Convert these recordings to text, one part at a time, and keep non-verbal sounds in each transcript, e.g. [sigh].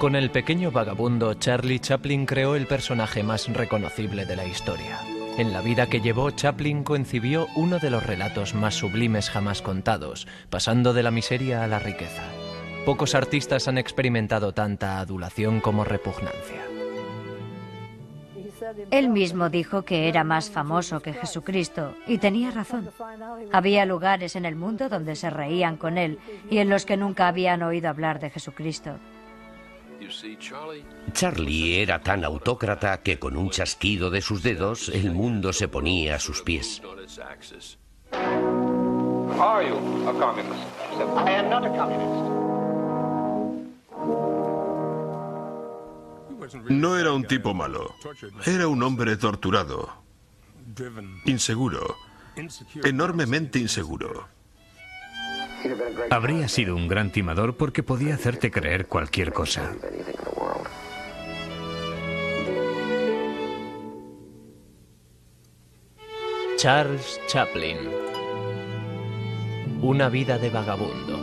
Con el pequeño vagabundo, Charlie Chaplin creó el personaje más reconocible de la historia. En la vida que llevó, Chaplin concibió uno de los relatos más sublimes jamás contados, pasando de la miseria a la riqueza. Pocos artistas han experimentado tanta adulación como repugnancia. Él mismo dijo que era más famoso que Jesucristo y tenía razón. Había lugares en el mundo donde se reían con él y en los que nunca habían oído hablar de Jesucristo. Charlie era tan autócrata que con un chasquido de sus dedos el mundo se ponía a sus pies. No era un tipo malo. Era un hombre torturado, inseguro, enormemente inseguro. Habría sido un gran timador porque podía hacerte creer cualquier cosa. Charles Chaplin. Una vida de vagabundo.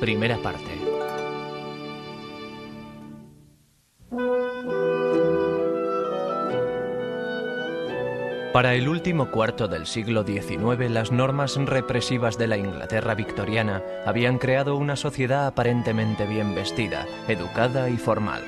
Primera parte. Para el último cuarto del siglo XIX, las normas represivas de la Inglaterra victoriana habían creado una sociedad aparentemente bien vestida, educada y formal.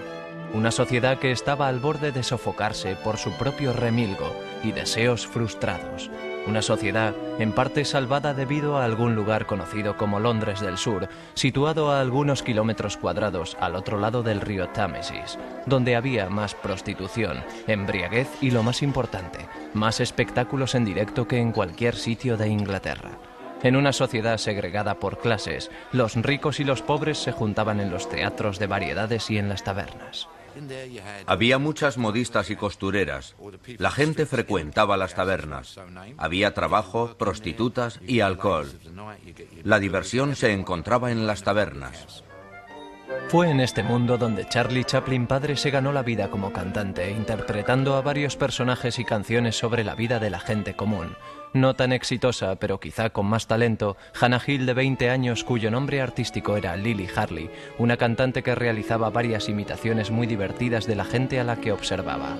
Una sociedad que estaba al borde de sofocarse por su propio remilgo y deseos frustrados. Una sociedad en parte salvada debido a algún lugar conocido como Londres del Sur, situado a algunos kilómetros cuadrados al otro lado del río Támesis, donde había más prostitución, embriaguez y lo más importante, más espectáculos en directo que en cualquier sitio de Inglaterra. En una sociedad segregada por clases, los ricos y los pobres se juntaban en los teatros de variedades y en las tabernas. Había muchas modistas y costureras. La gente frecuentaba las tabernas. Había trabajo, prostitutas y alcohol. La diversión se encontraba en las tabernas. Fue en este mundo donde Charlie Chaplin padre se ganó la vida como cantante, interpretando a varios personajes y canciones sobre la vida de la gente común. No tan exitosa, pero quizá con más talento, Hannah Hill de 20 años, cuyo nombre artístico era Lily Harley, una cantante que realizaba varias imitaciones muy divertidas de la gente a la que observaba.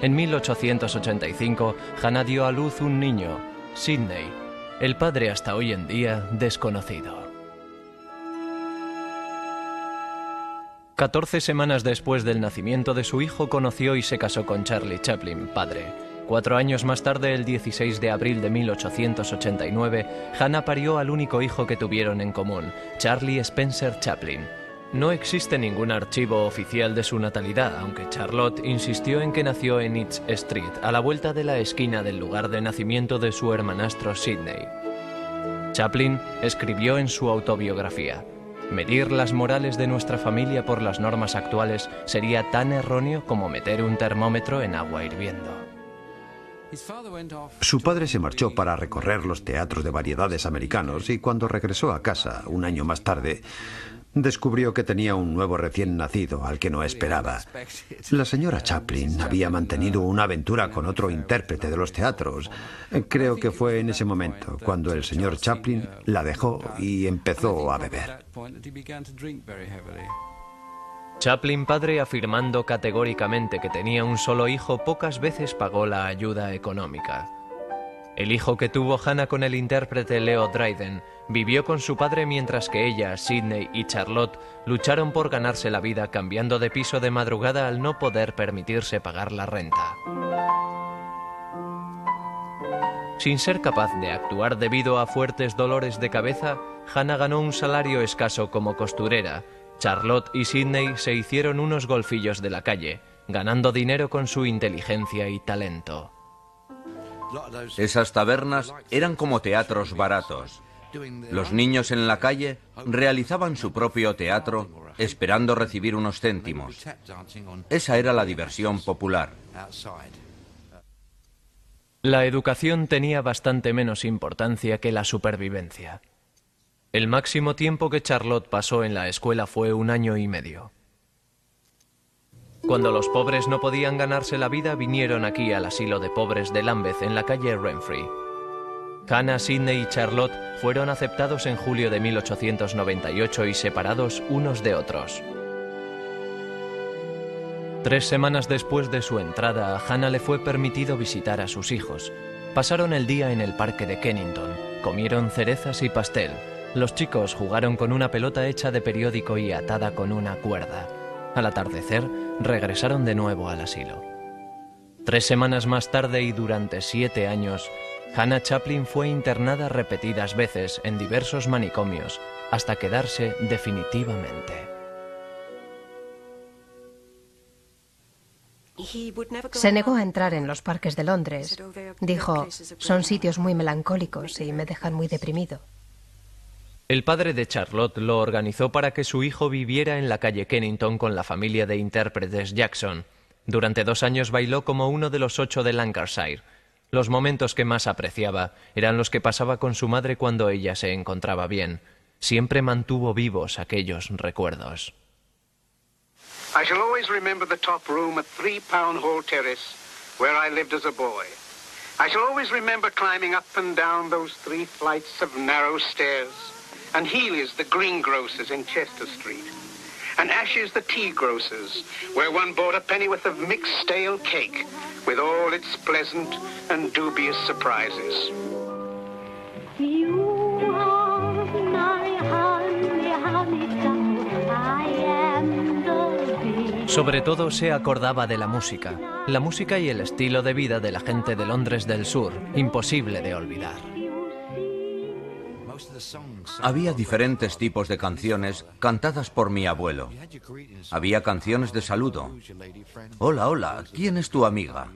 En 1885, Hannah dio a luz un niño, Sidney, el padre hasta hoy en día desconocido. 14 semanas después del nacimiento de su hijo conoció y se casó con Charlie Chaplin, padre. Cuatro años más tarde, el 16 de abril de 1889, Hannah parió al único hijo que tuvieron en común, Charlie Spencer Chaplin. No existe ningún archivo oficial de su natalidad, aunque Charlotte insistió en que nació en East Street, a la vuelta de la esquina del lugar de nacimiento de su hermanastro Sidney. Chaplin escribió en su autobiografía, Medir las morales de nuestra familia por las normas actuales sería tan erróneo como meter un termómetro en agua hirviendo. Su padre se marchó para recorrer los teatros de variedades americanos y cuando regresó a casa un año más tarde, descubrió que tenía un nuevo recién nacido al que no esperaba. La señora Chaplin había mantenido una aventura con otro intérprete de los teatros. Creo que fue en ese momento cuando el señor Chaplin la dejó y empezó a beber. Chaplin padre afirmando categóricamente que tenía un solo hijo pocas veces pagó la ayuda económica. El hijo que tuvo Hannah con el intérprete Leo Dryden vivió con su padre mientras que ella, Sidney y Charlotte lucharon por ganarse la vida cambiando de piso de madrugada al no poder permitirse pagar la renta. Sin ser capaz de actuar debido a fuertes dolores de cabeza, Hannah ganó un salario escaso como costurera. Charlotte y Sidney se hicieron unos golfillos de la calle, ganando dinero con su inteligencia y talento. Esas tabernas eran como teatros baratos. Los niños en la calle realizaban su propio teatro esperando recibir unos céntimos. Esa era la diversión popular. La educación tenía bastante menos importancia que la supervivencia. El máximo tiempo que Charlotte pasó en la escuela fue un año y medio. Cuando los pobres no podían ganarse la vida, vinieron aquí al asilo de pobres de Lambeth en la calle Renfrey. Hannah, Sidney y Charlotte fueron aceptados en julio de 1898 y separados unos de otros. Tres semanas después de su entrada, a Hannah le fue permitido visitar a sus hijos. Pasaron el día en el parque de Kennington, comieron cerezas y pastel. Los chicos jugaron con una pelota hecha de periódico y atada con una cuerda. Al atardecer, regresaron de nuevo al asilo. Tres semanas más tarde y durante siete años, Hannah Chaplin fue internada repetidas veces en diversos manicomios hasta quedarse definitivamente. Se negó a entrar en los parques de Londres. Dijo, son sitios muy melancólicos y me dejan muy deprimido. El padre de Charlotte lo organizó para que su hijo viviera en la calle Kennington con la familia de intérpretes Jackson. Durante dos años bailó como uno de los ocho de Lancashire. Los momentos que más apreciaba eran los que pasaba con su madre cuando ella se encontraba bien. Siempre mantuvo vivos aquellos recuerdos. I shall always remember the top room at Three Pound Hall Terrace, where I lived as a boy. I shall always remember climbing up and down those three flights of narrow stairs, and Healy's, the greengrocers in Chester Street, and Ash's, the tea grocers, where one bought a pennyworth of mixed stale cake, with all its pleasant and dubious surprises. You are my honey, honey, I am the. Sobre todo se acordaba de la música, la música y el estilo de vida de la gente de Londres del Sur, imposible de olvidar. Había diferentes tipos de canciones cantadas por mi abuelo. Había canciones de saludo. Hola, hola, ¿quién es tu amiga?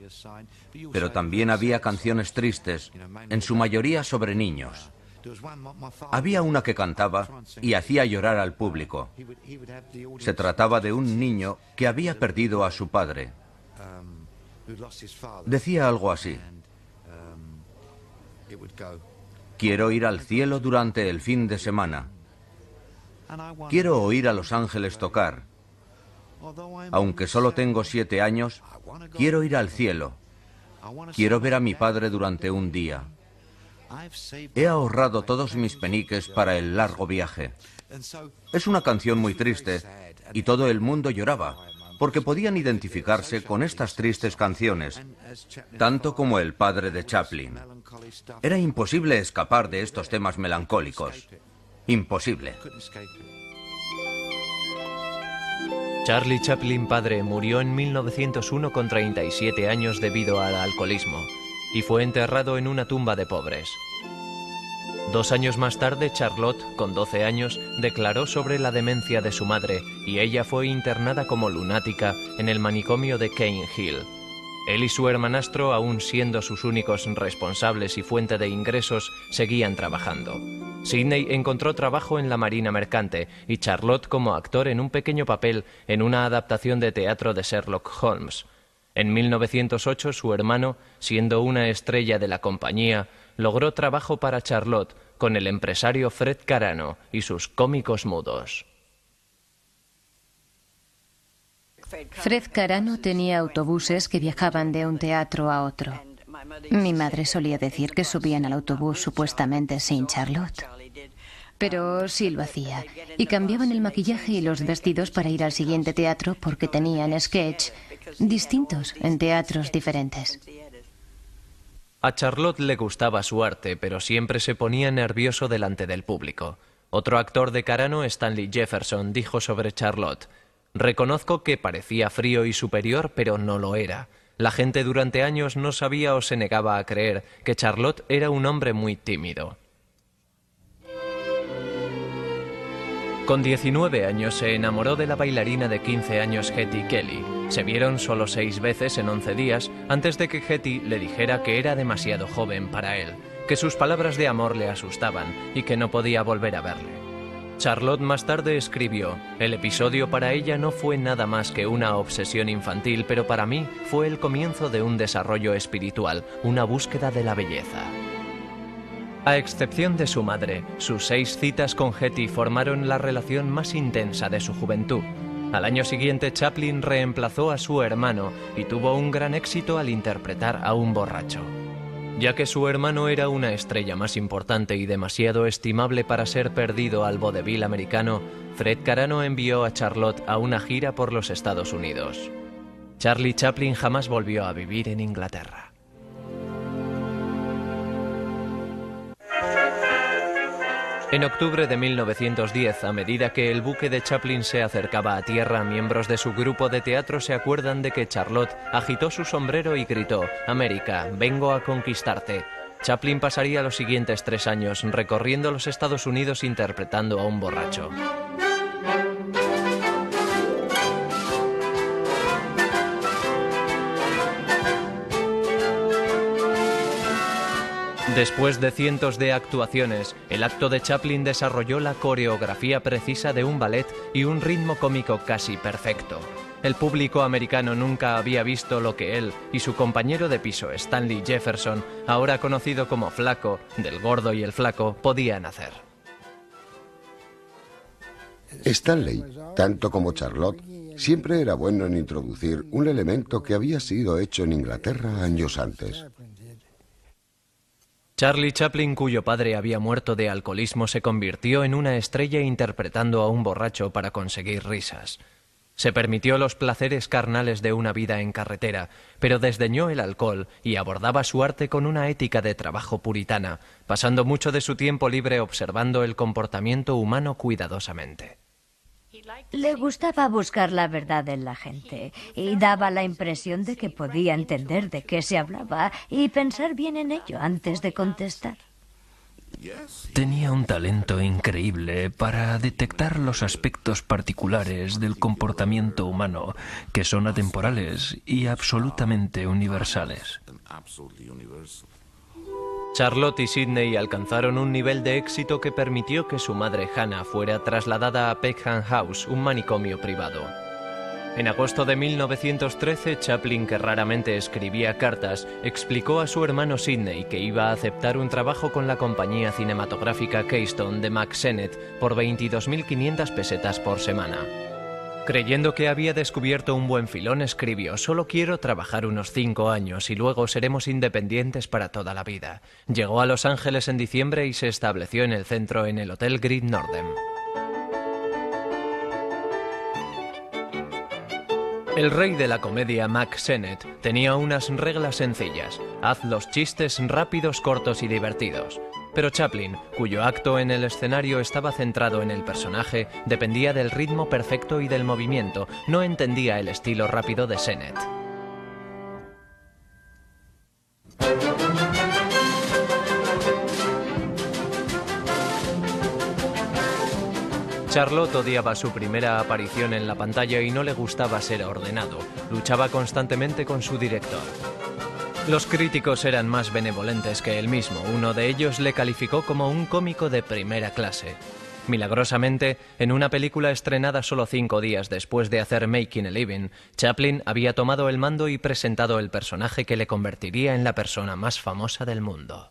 Pero también había canciones tristes, en su mayoría sobre niños. Había una que cantaba y hacía llorar al público. Se trataba de un niño que había perdido a su padre. Decía algo así. Quiero ir al cielo durante el fin de semana. Quiero oír a los ángeles tocar. Aunque solo tengo siete años, quiero ir al cielo. Quiero ver a mi padre durante un día. He ahorrado todos mis peniques para el largo viaje. Es una canción muy triste y todo el mundo lloraba porque podían identificarse con estas tristes canciones, tanto como el padre de Chaplin. Era imposible escapar de estos temas melancólicos. Imposible. Charlie Chaplin padre murió en 1901 con 37 años debido al alcoholismo y fue enterrado en una tumba de pobres. Dos años más tarde, Charlotte, con 12 años, declaró sobre la demencia de su madre y ella fue internada como lunática en el manicomio de Cane Hill. Él y su hermanastro, aún siendo sus únicos responsables y fuente de ingresos, seguían trabajando. Sidney encontró trabajo en la Marina Mercante y Charlotte como actor en un pequeño papel en una adaptación de teatro de Sherlock Holmes. En 1908 su hermano, siendo una estrella de la compañía, logró trabajo para Charlotte con el empresario Fred Carano y sus cómicos mudos. Fred Carano tenía autobuses que viajaban de un teatro a otro. Mi madre solía decir que subían al autobús supuestamente sin Charlotte. Pero sí lo hacía. Y cambiaban el maquillaje y los vestidos para ir al siguiente teatro porque tenían sketch distintos en teatros diferentes. A Charlotte le gustaba su arte, pero siempre se ponía nervioso delante del público. Otro actor de Carano, Stanley Jefferson, dijo sobre Charlotte, Reconozco que parecía frío y superior, pero no lo era. La gente durante años no sabía o se negaba a creer que Charlotte era un hombre muy tímido. Con 19 años se enamoró de la bailarina de 15 años Hetty Kelly. Se vieron solo seis veces en 11 días antes de que Hetty le dijera que era demasiado joven para él, que sus palabras de amor le asustaban y que no podía volver a verle. Charlotte más tarde escribió, el episodio para ella no fue nada más que una obsesión infantil, pero para mí fue el comienzo de un desarrollo espiritual, una búsqueda de la belleza. A excepción de su madre, sus seis citas con Hetty formaron la relación más intensa de su juventud. Al año siguiente, Chaplin reemplazó a su hermano y tuvo un gran éxito al interpretar a un borracho. Ya que su hermano era una estrella más importante y demasiado estimable para ser perdido al vodevil americano, Fred Carano envió a Charlotte a una gira por los Estados Unidos. Charlie Chaplin jamás volvió a vivir en Inglaterra. En octubre de 1910, a medida que el buque de Chaplin se acercaba a tierra, miembros de su grupo de teatro se acuerdan de que Charlotte agitó su sombrero y gritó, América, vengo a conquistarte. Chaplin pasaría los siguientes tres años recorriendo los Estados Unidos interpretando a un borracho. Después de cientos de actuaciones, el acto de Chaplin desarrolló la coreografía precisa de un ballet y un ritmo cómico casi perfecto. El público americano nunca había visto lo que él y su compañero de piso Stanley Jefferson, ahora conocido como Flaco, del gordo y el flaco, podían hacer. Stanley, tanto como Charlotte, siempre era bueno en introducir un elemento que había sido hecho en Inglaterra años antes. Charlie Chaplin, cuyo padre había muerto de alcoholismo, se convirtió en una estrella interpretando a un borracho para conseguir risas. Se permitió los placeres carnales de una vida en carretera, pero desdeñó el alcohol y abordaba su arte con una ética de trabajo puritana, pasando mucho de su tiempo libre observando el comportamiento humano cuidadosamente. Le gustaba buscar la verdad en la gente y daba la impresión de que podía entender de qué se hablaba y pensar bien en ello antes de contestar. Tenía un talento increíble para detectar los aspectos particulares del comportamiento humano que son atemporales y absolutamente universales. Charlotte y Sidney alcanzaron un nivel de éxito que permitió que su madre Hannah fuera trasladada a Peckham House, un manicomio privado. En agosto de 1913, Chaplin, que raramente escribía cartas, explicó a su hermano Sidney que iba a aceptar un trabajo con la compañía cinematográfica Keystone de Max Sennett por 22.500 pesetas por semana. Creyendo que había descubierto un buen filón, escribió, solo quiero trabajar unos cinco años y luego seremos independientes para toda la vida. Llegó a Los Ángeles en diciembre y se estableció en el centro en el Hotel Great Nordem. El rey de la comedia, Mac Sennett, tenía unas reglas sencillas. Haz los chistes rápidos, cortos y divertidos. Pero Chaplin, cuyo acto en el escenario estaba centrado en el personaje, dependía del ritmo perfecto y del movimiento, no entendía el estilo rápido de Sennett. Charlotte odiaba su primera aparición en la pantalla y no le gustaba ser ordenado. Luchaba constantemente con su director. Los críticos eran más benevolentes que él mismo. Uno de ellos le calificó como un cómico de primera clase. Milagrosamente, en una película estrenada solo cinco días después de hacer Making a Living, Chaplin había tomado el mando y presentado el personaje que le convertiría en la persona más famosa del mundo.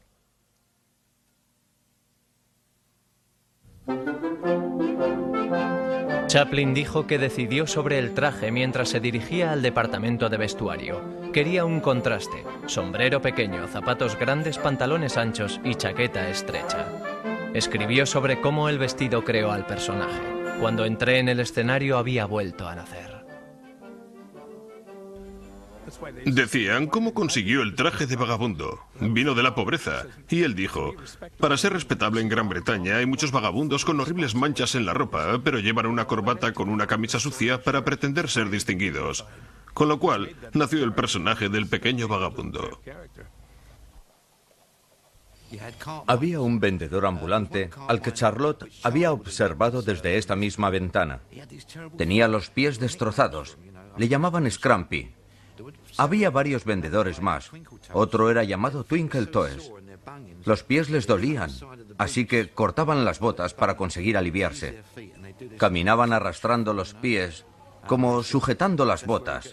Chaplin dijo que decidió sobre el traje mientras se dirigía al departamento de vestuario. Quería un contraste, sombrero pequeño, zapatos grandes, pantalones anchos y chaqueta estrecha. Escribió sobre cómo el vestido creó al personaje. Cuando entré en el escenario había vuelto a nacer. Decían, ¿cómo consiguió el traje de vagabundo? Vino de la pobreza. Y él dijo, para ser respetable en Gran Bretaña hay muchos vagabundos con horribles manchas en la ropa, pero llevan una corbata con una camisa sucia para pretender ser distinguidos. Con lo cual, nació el personaje del pequeño vagabundo. Había un vendedor ambulante al que Charlotte había observado desde esta misma ventana. Tenía los pies destrozados. Le llamaban Scrampy. Había varios vendedores más. Otro era llamado Twinkle Toes. Los pies les dolían, así que cortaban las botas para conseguir aliviarse. Caminaban arrastrando los pies, como sujetando las botas.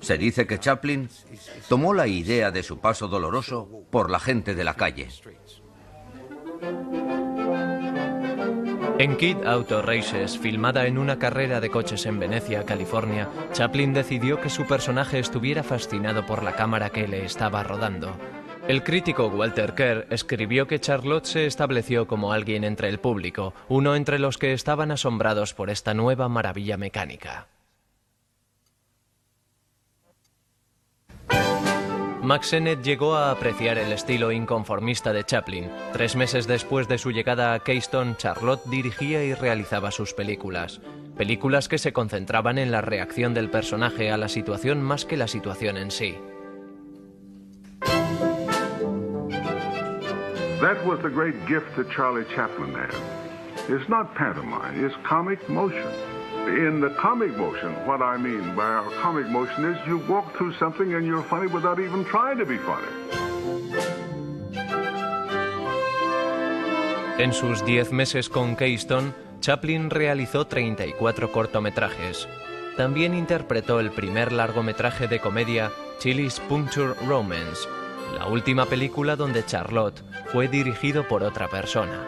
Se dice que Chaplin tomó la idea de su paso doloroso por la gente de la calle. En Kid Auto Races, filmada en una carrera de coches en Venecia, California, Chaplin decidió que su personaje estuviera fascinado por la cámara que le estaba rodando. El crítico Walter Kerr escribió que Charlotte se estableció como alguien entre el público, uno entre los que estaban asombrados por esta nueva maravilla mecánica. Max Sennett llegó a apreciar el estilo inconformista de Chaplin. Tres meses después de su llegada a Keystone, Charlotte dirigía y realizaba sus películas. Películas que se concentraban en la reacción del personaje a la situación más que la situación en sí. That was the great gift that Charlie Chaplin had. It's not pantomime, it's comic motion. In the comic motion, what I mean by our comic motion is you walk through something and you're funny without even trying to be funny. En sus 10 meses con Keystone, Chaplin realizó 34 cortometrajes. También interpretó el primer largometraje de comedia Chili's Puncture Romance, la última película donde Charlotte fue dirigido por otra persona.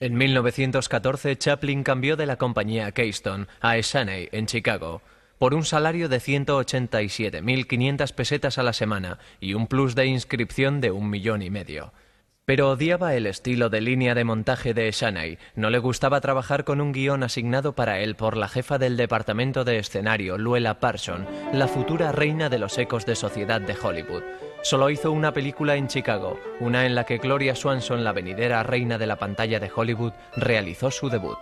En 1914, Chaplin cambió de la compañía Keystone a Essanay en Chicago por un salario de 187.500 pesetas a la semana y un plus de inscripción de un millón y medio. Pero odiaba el estilo de línea de montaje de Shanay. No le gustaba trabajar con un guion asignado para él por la jefa del departamento de escenario, Luella Parson, la futura reina de los ecos de sociedad de Hollywood. Solo hizo una película en Chicago, una en la que Gloria Swanson, la venidera reina de la pantalla de Hollywood, realizó su debut.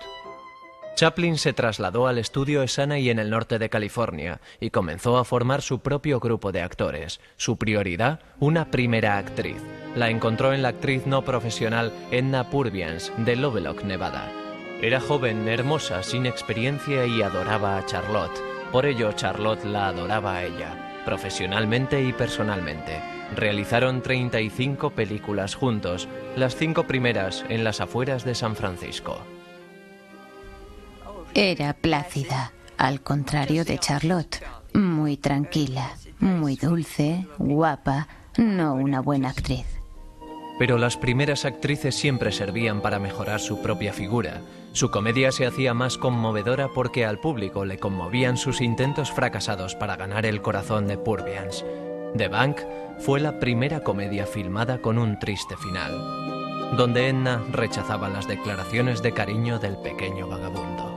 Chaplin se trasladó al estudio y en el norte de California y comenzó a formar su propio grupo de actores. Su prioridad, una primera actriz. La encontró en la actriz no profesional Edna Purviance, de Lovelock, Nevada. Era joven, hermosa, sin experiencia y adoraba a Charlotte. Por ello, Charlotte la adoraba a ella, profesionalmente y personalmente. Realizaron 35 películas juntos, las cinco primeras en las afueras de San Francisco. Era plácida, al contrario de Charlotte, muy tranquila, muy dulce, guapa, no una buena actriz. Pero las primeras actrices siempre servían para mejorar su propia figura. Su comedia se hacía más conmovedora porque al público le conmovían sus intentos fracasados para ganar el corazón de Purviance. The Bank fue la primera comedia filmada con un triste final, donde Edna rechazaba las declaraciones de cariño del pequeño vagabundo.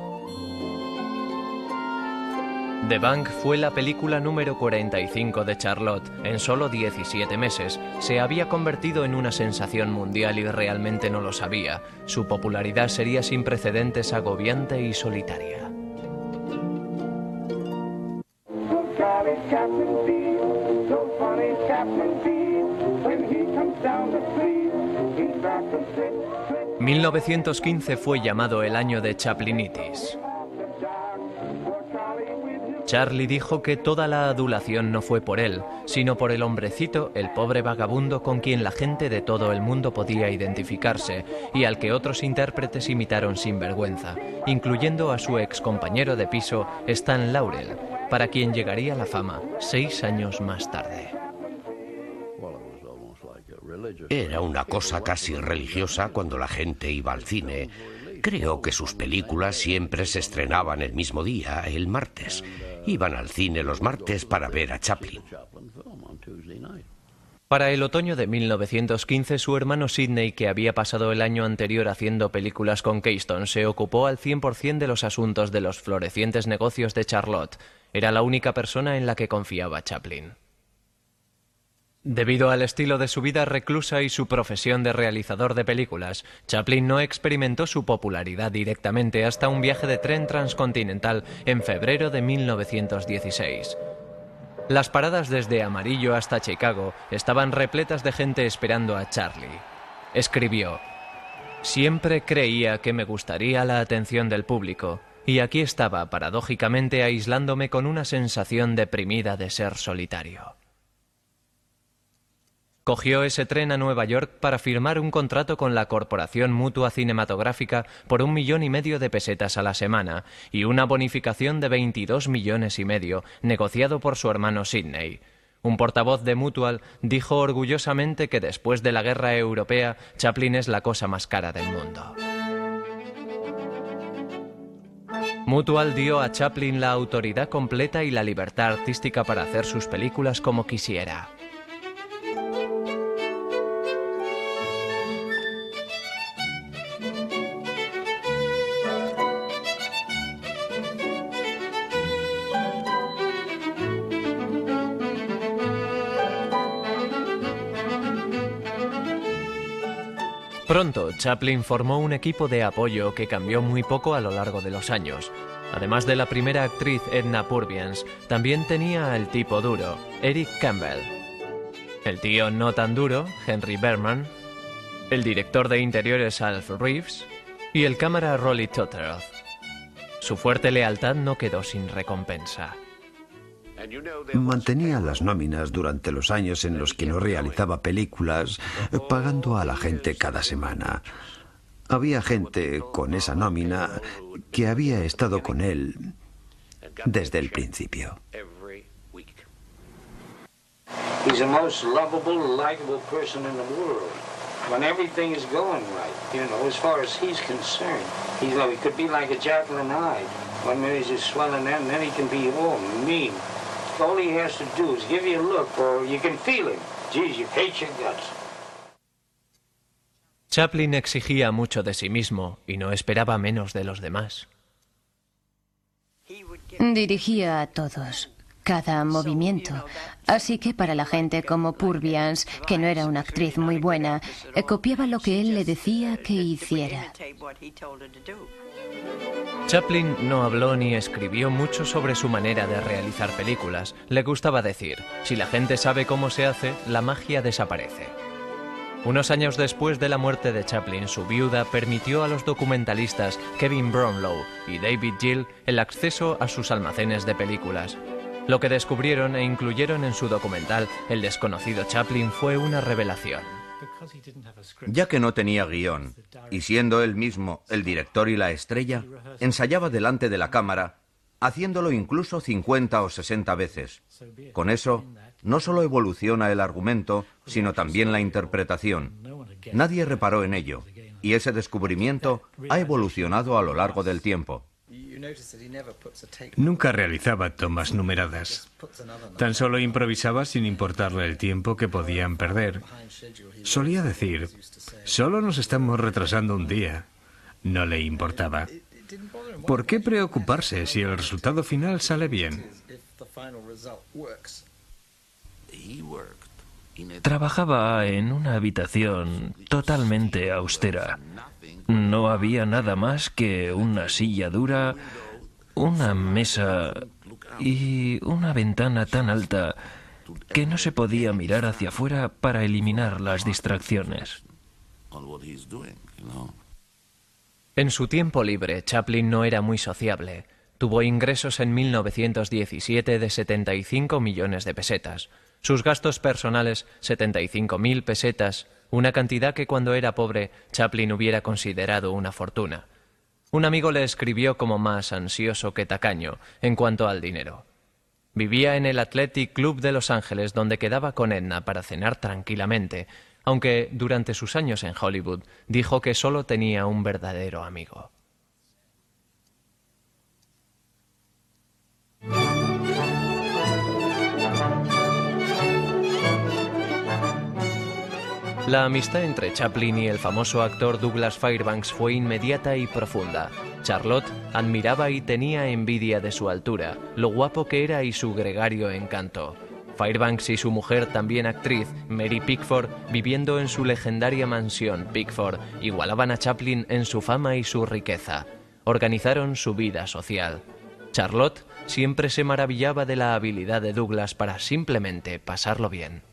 The Bank fue la película número 45 de Charlotte. En solo 17 meses se había convertido en una sensación mundial y realmente no lo sabía. Su popularidad sería sin precedentes, agobiante y solitaria. ...1915 fue llamado el año de Chaplinitis. Charlie dijo que toda la adulación no fue por él, sino por el hombrecito, el pobre vagabundo con quien la gente de todo el mundo podía identificarse y al que otros intérpretes imitaron sin vergüenza, incluyendo a su ex compañero de piso, Stan Laurel, para quien llegaría la fama seis años más tarde. Era una cosa casi religiosa cuando la gente iba al cine. Creo que sus películas siempre se estrenaban el mismo día, el martes. Iban al cine los martes para ver a Chaplin. Para el otoño de 1915, su hermano Sidney, que había pasado el año anterior haciendo películas con Keystone, se ocupó al 100% de los asuntos de los florecientes negocios de Charlotte. Era la única persona en la que confiaba Chaplin. Debido al estilo de su vida reclusa y su profesión de realizador de películas, Chaplin no experimentó su popularidad directamente hasta un viaje de tren transcontinental en febrero de 1916. Las paradas desde Amarillo hasta Chicago estaban repletas de gente esperando a Charlie. Escribió, Siempre creía que me gustaría la atención del público, y aquí estaba paradójicamente aislándome con una sensación deprimida de ser solitario. Cogió ese tren a Nueva York para firmar un contrato con la Corporación Mutua Cinematográfica por un millón y medio de pesetas a la semana y una bonificación de 22 millones y medio, negociado por su hermano Sidney. Un portavoz de Mutual dijo orgullosamente que después de la guerra europea, Chaplin es la cosa más cara del mundo. Mutual dio a Chaplin la autoridad completa y la libertad artística para hacer sus películas como quisiera. Pronto, Chaplin formó un equipo de apoyo que cambió muy poco a lo largo de los años. Además de la primera actriz Edna Purviance, también tenía el tipo duro, Eric Campbell. El tío no tan duro, Henry Berman. El director de interiores Alf Reeves. Y el cámara Rolly Totteroth. Su fuerte lealtad no quedó sin recompensa. Mantenía las nóminas durante los años en los que no realizaba películas, pagando a la gente cada semana. Había gente con esa nómina que había estado con él desde el principio. He's the most lovable, likable person in the world. When everything is going right, you know, as far as he's concerned, he's like, he could be like a and Hyde. One minute he's just swelling that, and then he can be oh mean. All he has to do is give you a look, or you can feel him. Geez, you hate your guts. Chaplin exigía mucho de sí mismo y no esperaba menos de los demás. Dirigía a todos, cada movimiento. Así que para la gente como Purviance, que no era una actriz muy buena, eh, copiaba lo que él le decía que hiciera. Chaplin no habló ni escribió mucho sobre su manera de realizar películas. Le gustaba decir, si la gente sabe cómo se hace, la magia desaparece. Unos años después de la muerte de Chaplin, su viuda permitió a los documentalistas Kevin Brownlow y David Gill el acceso a sus almacenes de películas. Lo que descubrieron e incluyeron en su documental El desconocido Chaplin fue una revelación. Ya que no tenía guion, y siendo él mismo el director y la estrella, ensayaba delante de la cámara, haciéndolo incluso 50 o 60 veces. Con eso, no solo evoluciona el argumento, sino también la interpretación. Nadie reparó en ello, y ese descubrimiento ha evolucionado a lo largo del tiempo. Nunca realizaba tomas numeradas. Tan solo improvisaba sin importarle el tiempo que podían perder. Solía decir, solo nos estamos retrasando un día. No le importaba. ¿Por qué preocuparse si el resultado final sale bien? Trabajaba en una habitación totalmente austera. No había nada más que una silla dura, una mesa y una ventana tan alta que no se podía mirar hacia afuera para eliminar las distracciones. En su tiempo libre, Chaplin no era muy sociable. Tuvo ingresos en 1917 de 75 millones de pesetas. Sus gastos personales, 75.000 pesetas, una cantidad que cuando era pobre Chaplin hubiera considerado una fortuna. Un amigo le escribió como más ansioso que tacaño en cuanto al dinero. Vivía en el Athletic Club de Los Ángeles donde quedaba con Edna para cenar tranquilamente, aunque durante sus años en Hollywood dijo que solo tenía un verdadero amigo. La amistad entre Chaplin y el famoso actor Douglas Fairbanks fue inmediata y profunda. Charlotte admiraba y tenía envidia de su altura, lo guapo que era y su gregario encanto. Fairbanks y su mujer, también actriz, Mary Pickford, viviendo en su legendaria mansión Pickford, igualaban a Chaplin en su fama y su riqueza. Organizaron su vida social. Charlotte siempre se maravillaba de la habilidad de Douglas para simplemente pasarlo bien.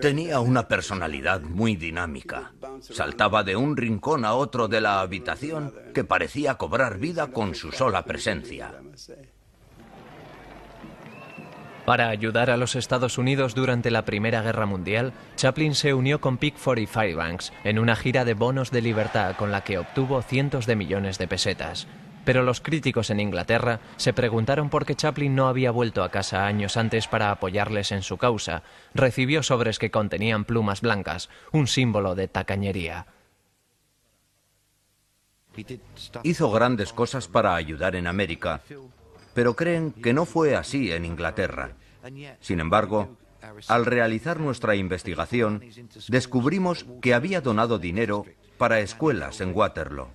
Tenía una personalidad muy dinámica. Saltaba de un rincón a otro de la habitación que parecía cobrar vida con su sola presencia. Para ayudar a los Estados Unidos durante la Primera Guerra Mundial, Chaplin se unió con Pickford y Fairbanks en una gira de bonos de libertad con la que obtuvo cientos de millones de pesetas. Pero los críticos en Inglaterra se preguntaron por qué Chaplin no había vuelto a casa años antes para apoyarles en su causa. Recibió sobres que contenían plumas blancas, un símbolo de tacañería. Hizo grandes cosas para ayudar en América, pero creen que no fue así en Inglaterra. Sin embargo, al realizar nuestra investigación, descubrimos que había donado dinero para escuelas en Waterloo.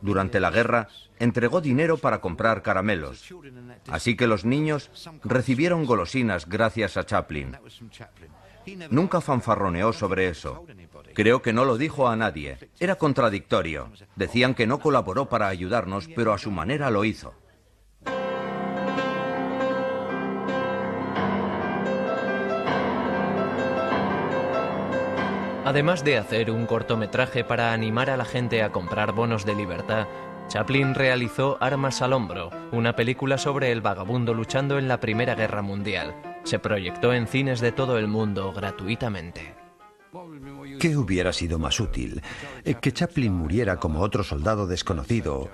Durante la guerra, entregó dinero para comprar caramelos. Así que los niños recibieron golosinas gracias a Chaplin. Nunca fanfarroneó sobre eso. Creo que no lo dijo a nadie. Era contradictorio. Decían que no colaboró para ayudarnos, pero a su manera lo hizo. Además de hacer un cortometraje para animar a la gente a comprar bonos de libertad, Chaplin realizó Armas al Hombro, una película sobre el vagabundo luchando en la Primera Guerra Mundial. Se proyectó en cines de todo el mundo gratuitamente. ¿Qué hubiera sido más útil? Eh, ¿Que Chaplin muriera como otro soldado desconocido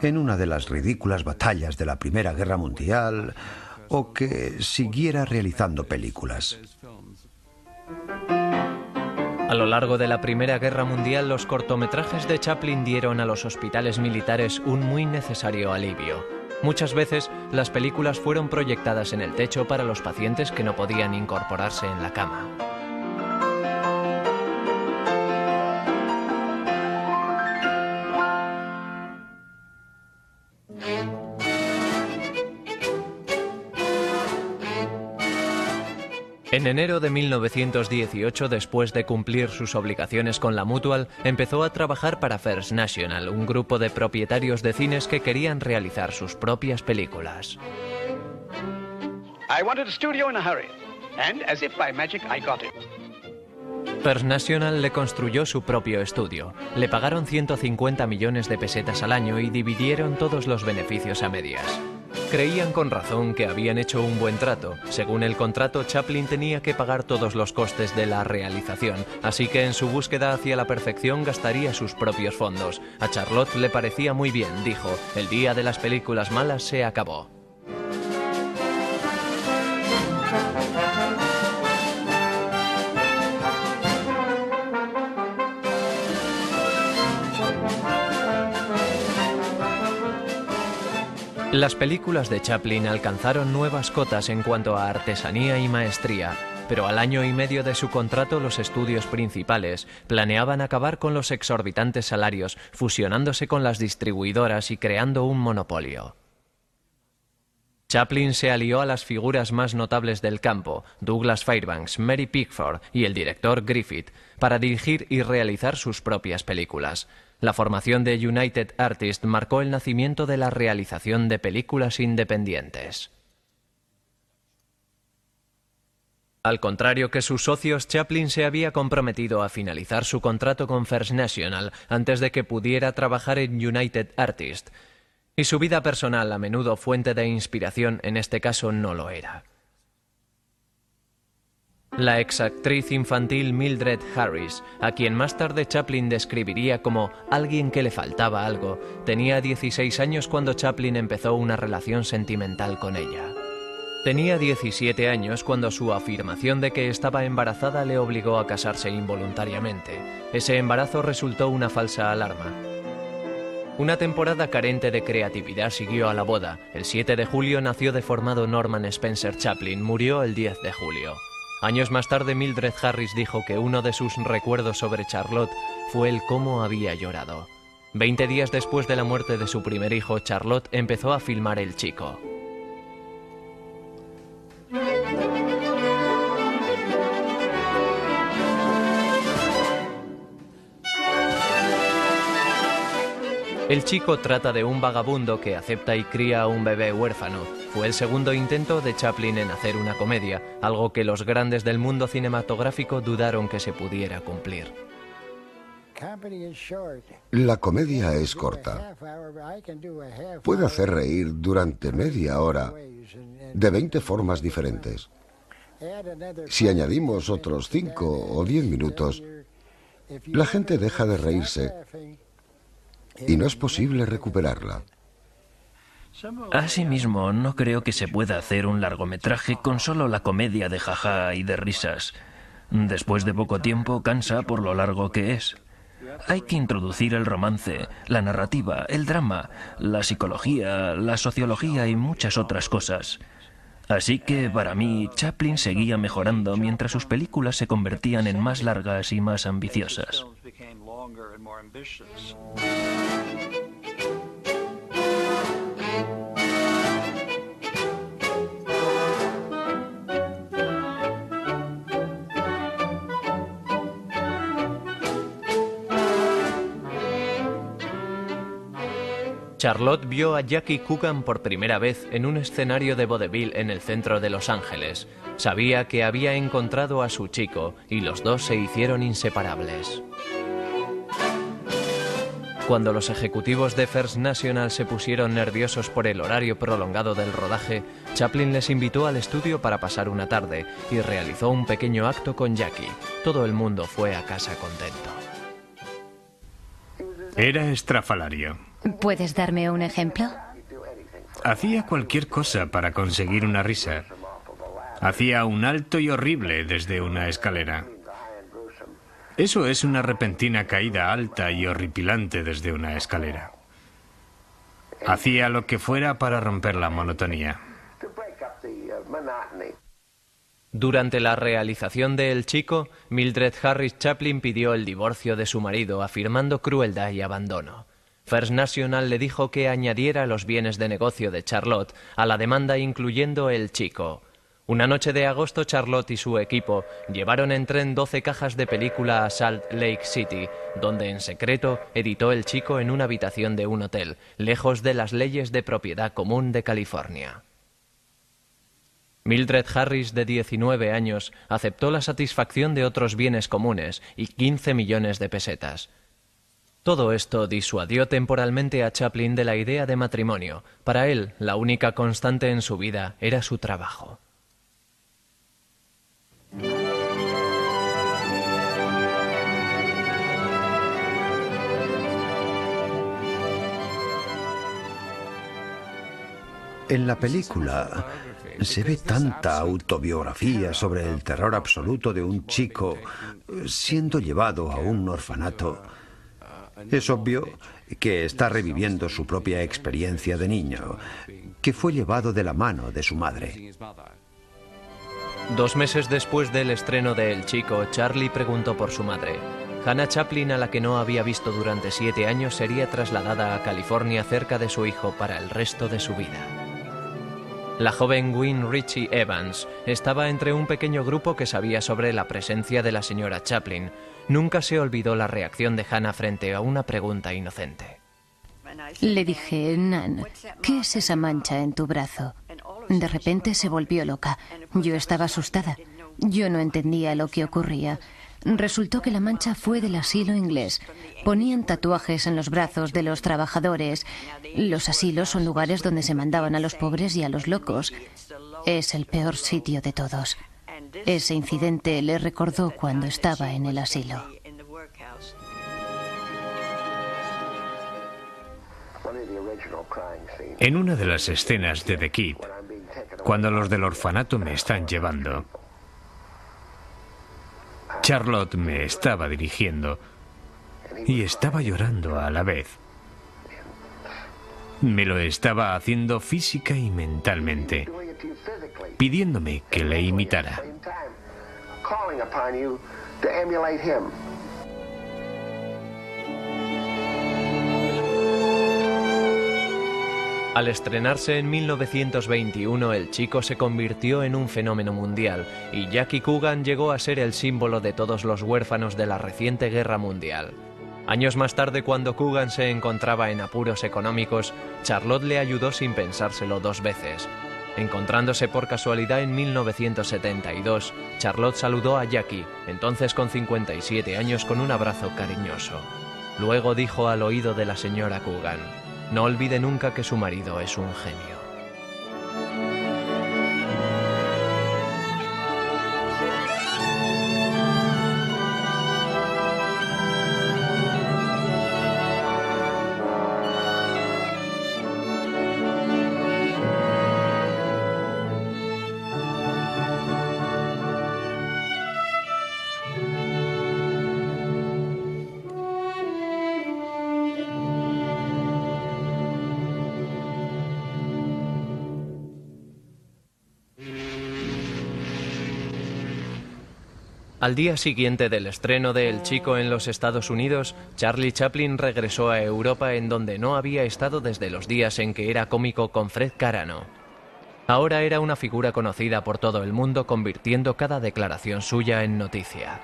en una de las ridículas batallas de la Primera Guerra Mundial o que siguiera realizando películas? A lo largo de la Primera Guerra Mundial, los cortometrajes de Chaplin dieron a los hospitales militares un muy necesario alivio. Muchas veces las películas fueron proyectadas en el techo para los pacientes que no podían incorporarse en la cama. En enero de 1918, después de cumplir sus obligaciones con la Mutual, empezó a trabajar para First National, un grupo de propietarios de cines que querían realizar sus propias películas. I wanted a studio in a hurry, and as if by magic, I got it. First National le construyó su propio estudio. Le pagaron 150 millones de pesetas al año y dividieron todos los beneficios a medias. Creían con razón que habían hecho un buen trato. Según el contrato, Chaplin tenía que pagar todos los costes de la realización, así que en su búsqueda hacia la perfección gastaría sus propios fondos. A Charlotte le parecía muy bien, dijo, el día de las películas malas se acabó. Las películas de Chaplin alcanzaron nuevas cotas en cuanto a artesanía y maestría, pero al año y medio de su contrato los estudios principales planeaban acabar con los exorbitantes salarios, fusionándose con las distribuidoras y creando un monopolio. Chaplin se alió a las figuras más notables del campo, Douglas Fairbanks, Mary Pickford y el director Griffith, para dirigir y realizar sus propias películas. La formación de United Artists marcó el nacimiento de la realización de películas independientes. Al contrario que sus socios, Chaplin se había comprometido a finalizar su contrato con First National antes de que pudiera trabajar en United Artists, y su vida personal, a menudo fuente de inspiración, en este caso no lo era. La exactriz infantil Mildred Harris, a quien más tarde Chaplin describiría como alguien que le faltaba algo, tenía 16 años cuando Chaplin empezó una relación sentimental con ella. Tenía 17 años cuando su afirmación de que estaba embarazada le obligó a casarse involuntariamente. Ese embarazo resultó una falsa alarma. Una temporada carente de creatividad siguió a la boda. El 7 de julio nació deformado Norman Spencer Chaplin, murió el 10 de julio. Años más tarde Mildred Harris dijo que uno de sus recuerdos sobre Charlotte fue el cómo había llorado. Veinte días después de la muerte de su primer hijo, Charlotte empezó a filmar El Chico. El chico trata de un vagabundo que acepta y cría a un bebé huérfano. Fue el segundo intento de Chaplin en hacer una comedia, algo que los grandes del mundo cinematográfico dudaron que se pudiera cumplir. La comedia es corta. Puede hacer reír durante media hora de 20 formas diferentes. Si añadimos otros 5 o 10 minutos, la gente deja de reírse y no es posible recuperarla. Asimismo, no creo que se pueda hacer un largometraje con solo la comedia de jaja y de risas. Después de poco tiempo cansa por lo largo que es. Hay que introducir el romance, la narrativa, el drama, la psicología, la sociología y muchas otras cosas. Así que para mí Chaplin seguía mejorando mientras sus películas se convertían en más largas y más ambiciosas. Charlotte vio a Jackie Coogan por primera vez en un escenario de vodevil en el centro de Los Ángeles. Sabía que había encontrado a su chico y los dos se hicieron inseparables. Cuando los ejecutivos de First National se pusieron nerviosos por el horario prolongado del rodaje, Chaplin les invitó al estudio para pasar una tarde y realizó un pequeño acto con Jackie. Todo el mundo fue a casa contento. Era estrafalario. ¿Puedes darme un ejemplo? Hacía cualquier cosa para conseguir una risa. Hacía un alto y horrible desde una escalera. Eso es una repentina caída alta y horripilante desde una escalera. Hacía lo que fuera para romper la monotonía. Durante la realización de El Chico, Mildred Harris Chaplin pidió el divorcio de su marido, afirmando crueldad y abandono. First National le dijo que añadiera los bienes de negocio de Charlotte a la demanda incluyendo El Chico. Una noche de agosto, Charlotte y su equipo llevaron en tren 12 cajas de película a Salt Lake City, donde en secreto editó el chico en una habitación de un hotel, lejos de las leyes de propiedad común de California. Mildred Harris, de 19 años, aceptó la satisfacción de otros bienes comunes y 15 millones de pesetas. Todo esto disuadió temporalmente a Chaplin de la idea de matrimonio. Para él, la única constante en su vida era su trabajo. En la película se ve tanta autobiografía sobre el terror absoluto de un chico siendo llevado a un orfanato. Es obvio que está reviviendo su propia experiencia de niño, que fue llevado de la mano de su madre. Dos meses después del estreno de El Chico, Charlie preguntó por su madre. Hannah Chaplin, a la que no había visto durante siete años, sería trasladada a California cerca de su hijo para el resto de su vida. La joven Gwyn Ritchie Evans estaba entre un pequeño grupo que sabía sobre la presencia de la señora Chaplin. Nunca se olvidó la reacción de Hannah frente a una pregunta inocente. Le dije, Nan, ¿qué es esa mancha en tu brazo? De repente se volvió loca. Yo estaba asustada. Yo no entendía lo que ocurría. Resultó que la mancha fue del asilo inglés. Ponían tatuajes en los brazos de los trabajadores. Los asilos son lugares donde se mandaban a los pobres y a los locos. Es el peor sitio de todos. Ese incidente le recordó cuando estaba en el asilo. En una de las escenas de The Kid, cuando los del orfanato me están llevando, Charlotte me estaba dirigiendo y estaba llorando a la vez. Me lo estaba haciendo física y mentalmente, pidiéndome que le imitara. Al estrenarse en 1921, el chico se convirtió en un fenómeno mundial y Jackie Coogan llegó a ser el símbolo de todos los huérfanos de la reciente guerra mundial. Años más tarde, cuando Coogan se encontraba en apuros económicos, Charlotte le ayudó sin pensárselo dos veces. Encontrándose por casualidad en 1972, Charlotte saludó a Jackie, entonces con 57 años, con un abrazo cariñoso. Luego dijo al oído de la señora Coogan, no olvide nunca que su marido es un genio. Al día siguiente del estreno de El Chico en los Estados Unidos, Charlie Chaplin regresó a Europa en donde no había estado desde los días en que era cómico con Fred Carano. Ahora era una figura conocida por todo el mundo convirtiendo cada declaración suya en noticia.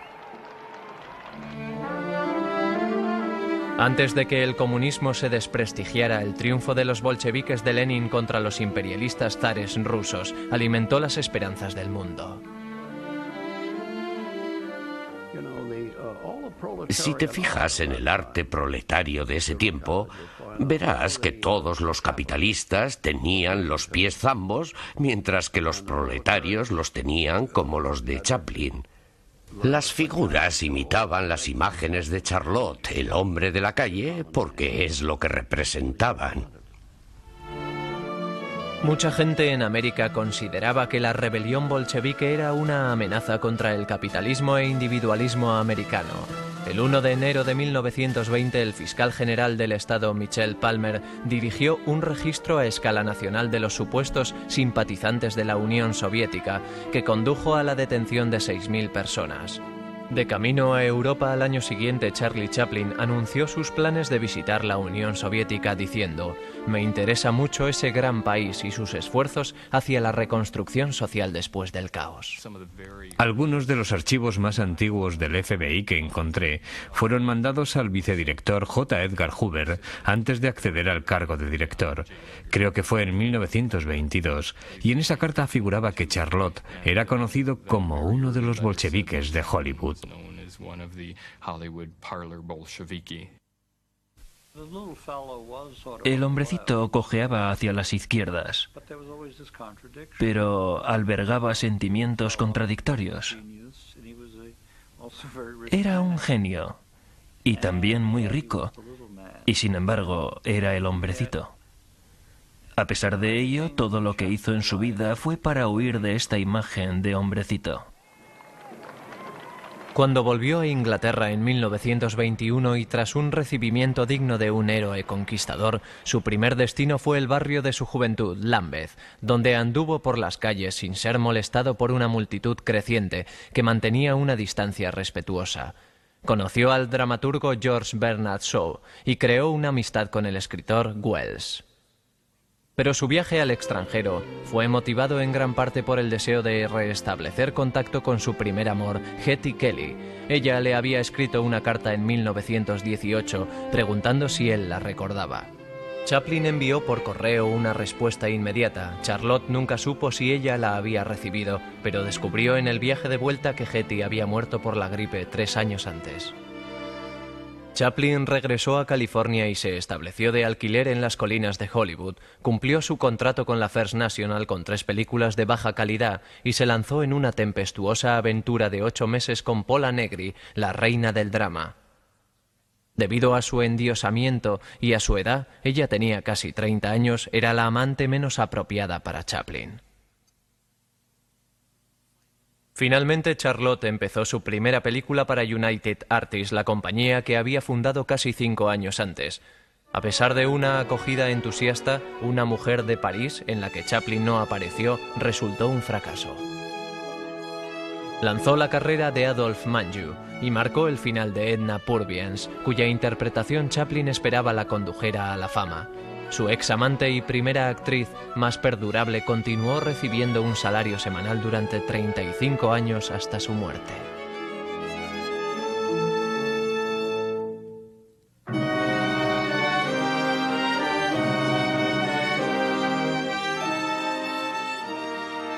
Antes de que el comunismo se desprestigiara, el triunfo de los bolcheviques de Lenin contra los imperialistas zares rusos alimentó las esperanzas del mundo. Si te fijas en el arte proletario de ese tiempo, verás que todos los capitalistas tenían los pies zambos, mientras que los proletarios los tenían como los de Chaplin. Las figuras imitaban las imágenes de Charlotte, el hombre de la calle, porque es lo que representaban. Mucha gente en América consideraba que la rebelión bolchevique era una amenaza contra el capitalismo e individualismo americano. El 1 de enero de 1920 el fiscal general del estado Michel Palmer dirigió un registro a escala nacional de los supuestos simpatizantes de la Unión Soviética que condujo a la detención de 6.000 personas. De camino a Europa al año siguiente, Charlie Chaplin anunció sus planes de visitar la Unión Soviética diciendo, me interesa mucho ese gran país y sus esfuerzos hacia la reconstrucción social después del caos. Algunos de los archivos más antiguos del FBI que encontré fueron mandados al vicedirector J. Edgar Hoover antes de acceder al cargo de director. Creo que fue en 1922, y en esa carta figuraba que Charlotte era conocido como uno de los bolcheviques de Hollywood. El hombrecito cojeaba hacia las izquierdas, pero albergaba sentimientos contradictorios. Era un genio y también muy rico, y sin embargo era el hombrecito. A pesar de ello, todo lo que hizo en su vida fue para huir de esta imagen de hombrecito. Cuando volvió a Inglaterra en 1921 y tras un recibimiento digno de un héroe conquistador, su primer destino fue el barrio de su juventud, Lambeth, donde anduvo por las calles sin ser molestado por una multitud creciente que mantenía una distancia respetuosa. Conoció al dramaturgo George Bernard Shaw y creó una amistad con el escritor Wells. Pero su viaje al extranjero fue motivado en gran parte por el deseo de restablecer contacto con su primer amor, Hetty Kelly. Ella le había escrito una carta en 1918 preguntando si él la recordaba. Chaplin envió por correo una respuesta inmediata. Charlotte nunca supo si ella la había recibido, pero descubrió en el viaje de vuelta que Hetty había muerto por la gripe tres años antes. Chaplin regresó a California y se estableció de alquiler en las colinas de Hollywood, cumplió su contrato con la First National con tres películas de baja calidad y se lanzó en una tempestuosa aventura de ocho meses con Paula Negri, la reina del drama. Debido a su endiosamiento y a su edad, ella tenía casi 30 años, era la amante menos apropiada para Chaplin. Finalmente, Charlotte empezó su primera película para United Artists, la compañía que había fundado casi cinco años antes. A pesar de una acogida entusiasta, Una mujer de París, en la que Chaplin no apareció, resultó un fracaso. Lanzó la carrera de Adolphe Manju y marcó el final de Edna Purviance, cuya interpretación Chaplin esperaba la condujera a la fama. Su ex amante y primera actriz más perdurable continuó recibiendo un salario semanal durante 35 años hasta su muerte.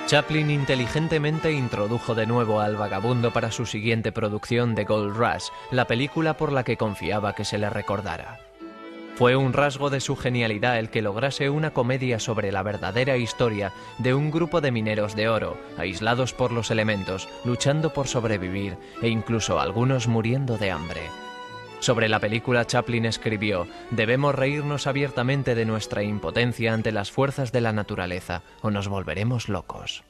Chaplin inteligentemente introdujo de nuevo al vagabundo para su siguiente producción de Gold Rush, la película por la que confiaba que se le recordara. Fue un rasgo de su genialidad el que lograse una comedia sobre la verdadera historia de un grupo de mineros de oro, aislados por los elementos, luchando por sobrevivir e incluso algunos muriendo de hambre. Sobre la película Chaplin escribió, debemos reírnos abiertamente de nuestra impotencia ante las fuerzas de la naturaleza o nos volveremos locos.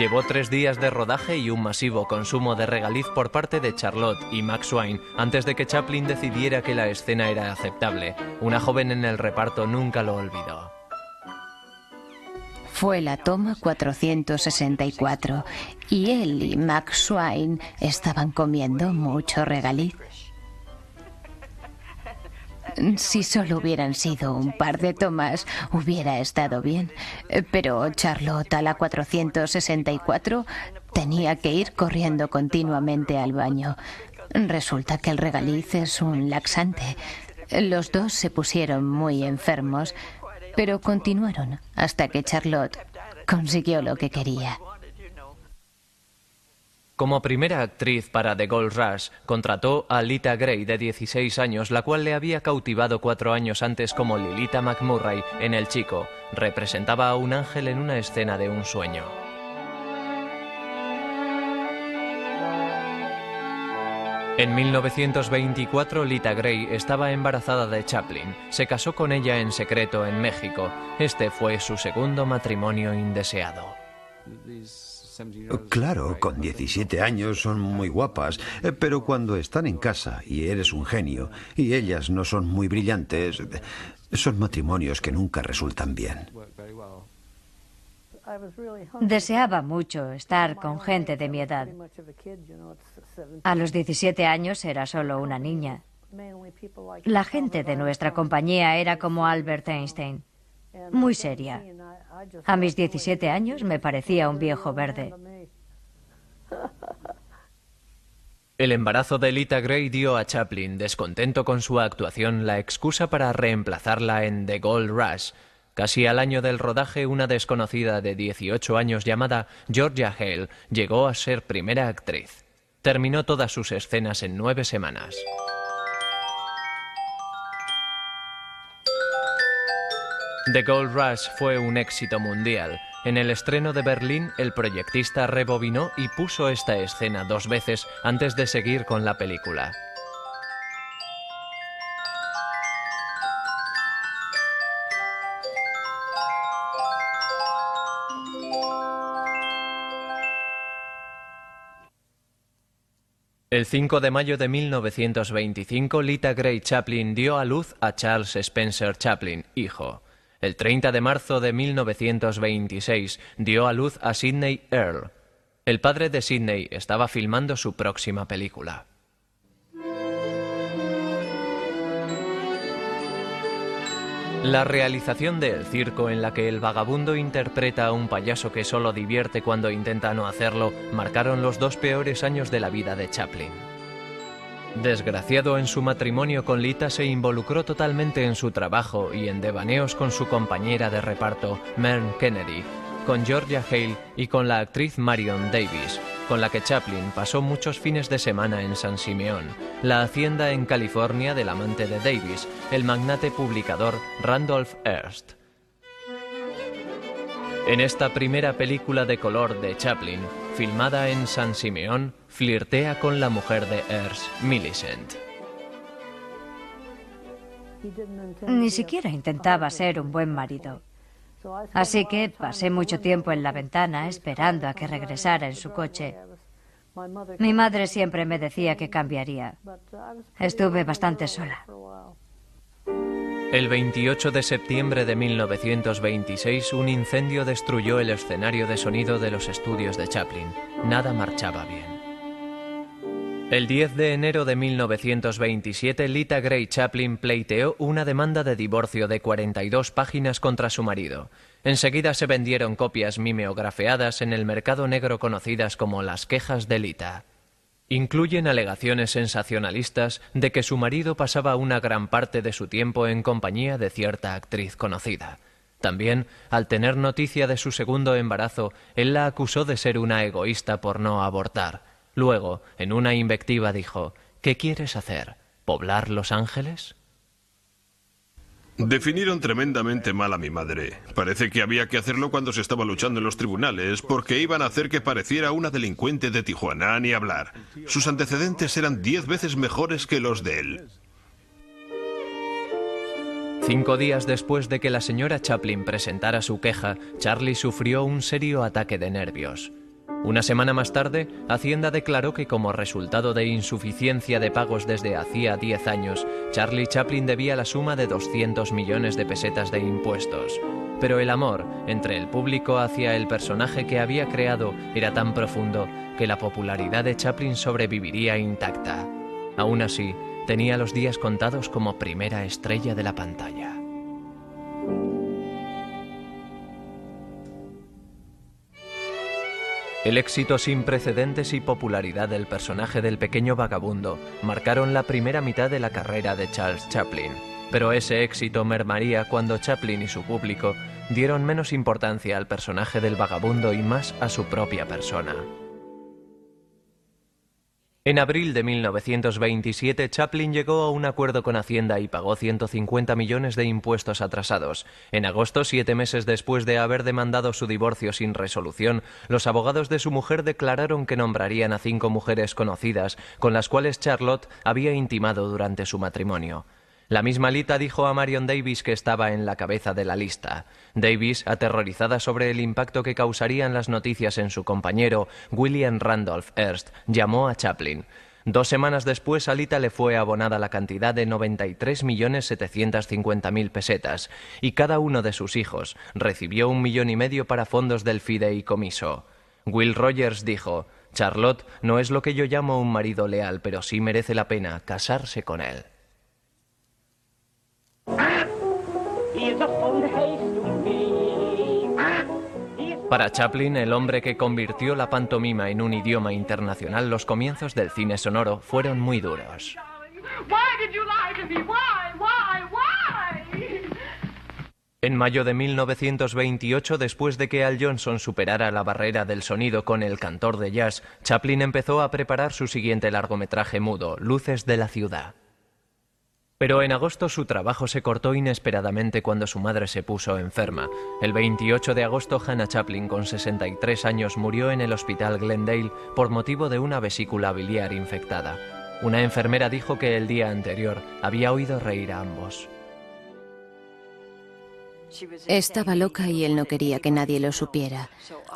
Llevó tres días de rodaje y un masivo consumo de regaliz por parte de Charlotte y Max Wayne antes de que Chaplin decidiera que la escena era aceptable. Una joven en el reparto nunca lo olvidó. Fue la toma 464 y él y Max Swain estaban comiendo mucho regaliz. Si solo hubieran sido un par de tomas, hubiera estado bien. Pero Charlotte a la 464 tenía que ir corriendo continuamente al baño. Resulta que el regaliz es un laxante. Los dos se pusieron muy enfermos, pero continuaron hasta que Charlotte consiguió lo que quería. Como primera actriz para The Gold Rush, contrató a Lita Gray, de 16 años, la cual le había cautivado cuatro años antes como Lilita McMurray en El Chico. Representaba a un ángel en una escena de un sueño. En 1924, Lita Gray estaba embarazada de Chaplin. Se casó con ella en secreto en México. Este fue su segundo matrimonio indeseado. Claro, con 17 años son muy guapas, eh, pero cuando están en casa y eres un genio y ellas no son muy brillantes, son matrimonios que nunca resultan bien. Deseaba mucho estar con gente de mi edad. A los 17 años era solo una niña. La gente de nuestra compañía era como Albert Einstein, muy seria. A mis 17 años me parecía un viejo verde. [laughs] El embarazo de Lita Gray dio a Chaplin, descontento con su actuación, la excusa para reemplazarla en The Gold Rush. Casi al año del rodaje, una desconocida de 18 años llamada Georgia Hale llegó a ser primera actriz. Terminó todas sus escenas en nueve semanas. The Gold Rush fue un éxito mundial. En el estreno de Berlín, el proyectista rebobinó y puso esta escena dos veces antes de seguir con la película. El 5 de mayo de 1925, Lita Gray Chaplin dio a luz a Charles Spencer Chaplin, hijo. El 30 de marzo de 1926 dio a luz a Sidney Earle. El padre de Sidney estaba filmando su próxima película. La realización de El Circo, en la que el vagabundo interpreta a un payaso que solo divierte cuando intenta no hacerlo, marcaron los dos peores años de la vida de Chaplin. Desgraciado en su matrimonio con Lita, se involucró totalmente en su trabajo y en devaneos con su compañera de reparto, Mern Kennedy, con Georgia Hale y con la actriz Marion Davis, con la que Chaplin pasó muchos fines de semana en San Simeón, la hacienda en California del amante de Davis, el magnate publicador Randolph Hearst. En esta primera película de color de Chaplin, filmada en San Simeón, flirtea con la mujer de Hearst, Millicent. Ni siquiera intentaba ser un buen marido. Así que pasé mucho tiempo en la ventana esperando a que regresara en su coche. Mi madre siempre me decía que cambiaría. Estuve bastante sola. El 28 de septiembre de 1926, un incendio destruyó el escenario de sonido de los estudios de Chaplin. Nada marchaba bien. El 10 de enero de 1927, Lita Gray Chaplin pleiteó una demanda de divorcio de 42 páginas contra su marido. Enseguida se vendieron copias mimeografeadas en el mercado negro conocidas como las quejas de Lita. Incluyen alegaciones sensacionalistas de que su marido pasaba una gran parte de su tiempo en compañía de cierta actriz conocida. También, al tener noticia de su segundo embarazo, él la acusó de ser una egoísta por no abortar. Luego, en una invectiva dijo, ¿qué quieres hacer? ¿Poblar Los Ángeles? Definieron tremendamente mal a mi madre. Parece que había que hacerlo cuando se estaba luchando en los tribunales, porque iban a hacer que pareciera una delincuente de Tijuana ni hablar. Sus antecedentes eran diez veces mejores que los de él. Cinco días después de que la señora Chaplin presentara su queja, Charlie sufrió un serio ataque de nervios. Una semana más tarde, Hacienda declaró que como resultado de insuficiencia de pagos desde hacía 10 años, Charlie Chaplin debía la suma de 200 millones de pesetas de impuestos. Pero el amor entre el público hacia el personaje que había creado era tan profundo que la popularidad de Chaplin sobreviviría intacta. Aún así, tenía los días contados como primera estrella de la pantalla. El éxito sin precedentes y popularidad del personaje del pequeño vagabundo marcaron la primera mitad de la carrera de Charles Chaplin. Pero ese éxito mermaría cuando Chaplin y su público dieron menos importancia al personaje del vagabundo y más a su propia persona. En abril de 1927, Chaplin llegó a un acuerdo con Hacienda y pagó 150 millones de impuestos atrasados. En agosto, siete meses después de haber demandado su divorcio sin resolución, los abogados de su mujer declararon que nombrarían a cinco mujeres conocidas con las cuales Charlotte había intimado durante su matrimonio. La misma Lita dijo a Marion Davis que estaba en la cabeza de la lista. Davis, aterrorizada sobre el impacto que causarían las noticias en su compañero, William Randolph Hearst, llamó a Chaplin. Dos semanas después, a Lita le fue abonada la cantidad de 93.750.000 pesetas y cada uno de sus hijos recibió un millón y medio para fondos del fideicomiso. Will Rogers dijo, Charlotte no es lo que yo llamo un marido leal, pero sí merece la pena casarse con él. Para Chaplin, el hombre que convirtió la pantomima en un idioma internacional, los comienzos del cine sonoro fueron muy duros. En mayo de 1928, después de que Al Johnson superara la barrera del sonido con el cantor de jazz, Chaplin empezó a preparar su siguiente largometraje mudo, Luces de la ciudad. Pero en agosto su trabajo se cortó inesperadamente cuando su madre se puso enferma. El 28 de agosto Hannah Chaplin, con 63 años, murió en el hospital Glendale por motivo de una vesícula biliar infectada. Una enfermera dijo que el día anterior había oído reír a ambos. Estaba loca y él no quería que nadie lo supiera.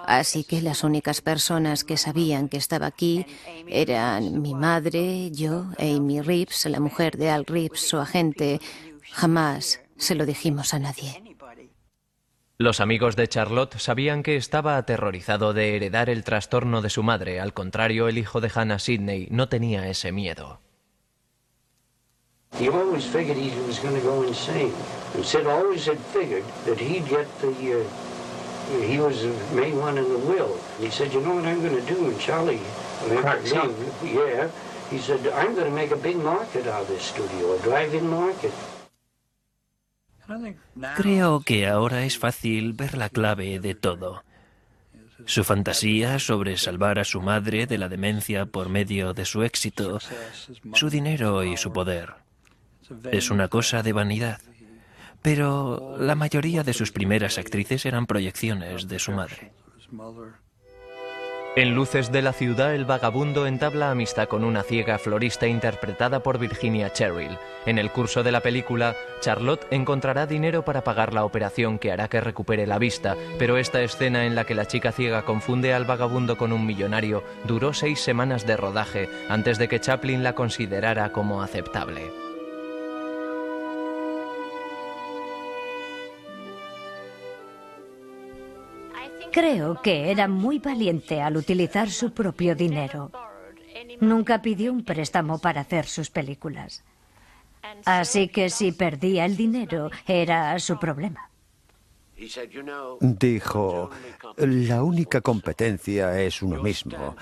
Así que las únicas personas que sabían que estaba aquí eran mi madre, yo, Amy Reeves, la mujer de Al Reeves, su agente. Jamás se lo dijimos a nadie. Los amigos de Charlotte sabían que estaba aterrorizado de heredar el trastorno de su madre. Al contrario, el hijo de Hannah Sidney no tenía ese miedo. He always figured he was going to go insane. And Sid always had figured that he'd get the. Uh, he was the main one in the will. He said, "You know what I'm going to do?" And Charlie, yeah, he said, "I'm going to make a big market out of this studio, a drive-in market." Creo que ahora es fácil ver la clave de todo. Su fantasía sobre salvar a su madre de la demencia por medio de su éxito, su dinero y su poder. Es una cosa de vanidad. Pero la mayoría de sus primeras actrices eran proyecciones de su madre. En Luces de la ciudad, el vagabundo entabla amistad con una ciega florista interpretada por Virginia Cheryl. En el curso de la película, Charlotte encontrará dinero para pagar la operación que hará que recupere la vista, pero esta escena en la que la chica ciega confunde al vagabundo con un millonario duró seis semanas de rodaje antes de que Chaplin la considerara como aceptable. Creo que era muy valiente al utilizar su propio dinero. Nunca pidió un préstamo para hacer sus películas. Así que si perdía el dinero era su problema. Dijo, la única competencia es uno mismo.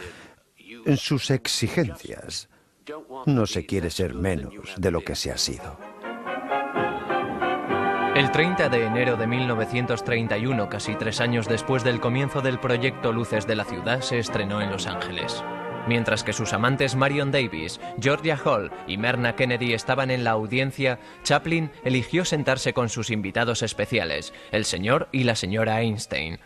Sus exigencias. No se quiere ser menos de lo que se ha sido. El 30 de enero de 1931, casi tres años después del comienzo del proyecto Luces de la Ciudad, se estrenó en Los Ángeles. Mientras que sus amantes Marion Davis, Georgia Hall y Merna Kennedy estaban en la audiencia, Chaplin eligió sentarse con sus invitados especiales, el señor y la señora Einstein.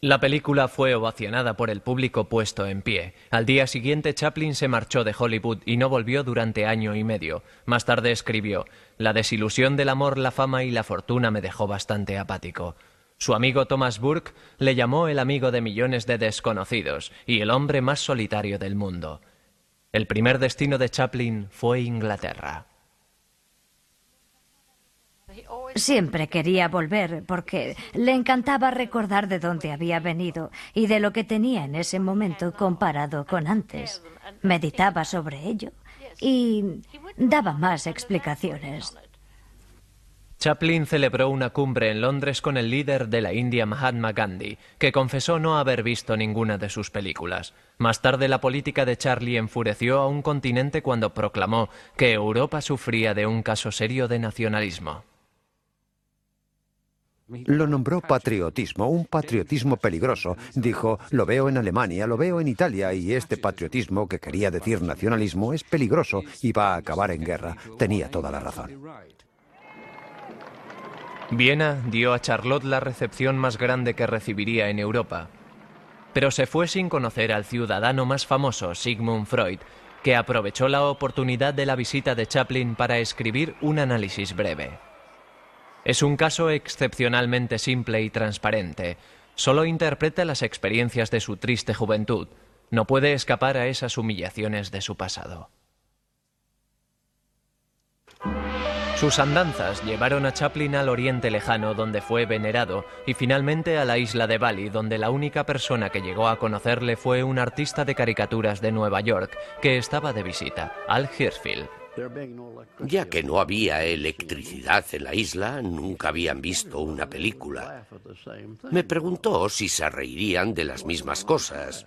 La película fue ovacionada por el público puesto en pie. Al día siguiente Chaplin se marchó de Hollywood y no volvió durante año y medio. Más tarde escribió, La desilusión del amor, la fama y la fortuna me dejó bastante apático. Su amigo Thomas Burke le llamó el amigo de millones de desconocidos y el hombre más solitario del mundo. El primer destino de Chaplin fue Inglaterra. Siempre quería volver porque le encantaba recordar de dónde había venido y de lo que tenía en ese momento comparado con antes. Meditaba sobre ello y daba más explicaciones. Chaplin celebró una cumbre en Londres con el líder de la India Mahatma Gandhi, que confesó no haber visto ninguna de sus películas. Más tarde la política de Charlie enfureció a un continente cuando proclamó que Europa sufría de un caso serio de nacionalismo. Lo nombró patriotismo, un patriotismo peligroso. Dijo, lo veo en Alemania, lo veo en Italia, y este patriotismo, que quería decir nacionalismo, es peligroso y va a acabar en guerra. Tenía toda la razón. Viena dio a Charlotte la recepción más grande que recibiría en Europa. Pero se fue sin conocer al ciudadano más famoso, Sigmund Freud, que aprovechó la oportunidad de la visita de Chaplin para escribir un análisis breve. Es un caso excepcionalmente simple y transparente. Solo interpreta las experiencias de su triste juventud. No puede escapar a esas humillaciones de su pasado. Sus andanzas llevaron a Chaplin al Oriente Lejano, donde fue venerado, y finalmente a la isla de Bali, donde la única persona que llegó a conocerle fue un artista de caricaturas de Nueva York, que estaba de visita, Al Hirschfield. Ya que no había electricidad en la isla, nunca habían visto una película. Me preguntó si se reirían de las mismas cosas.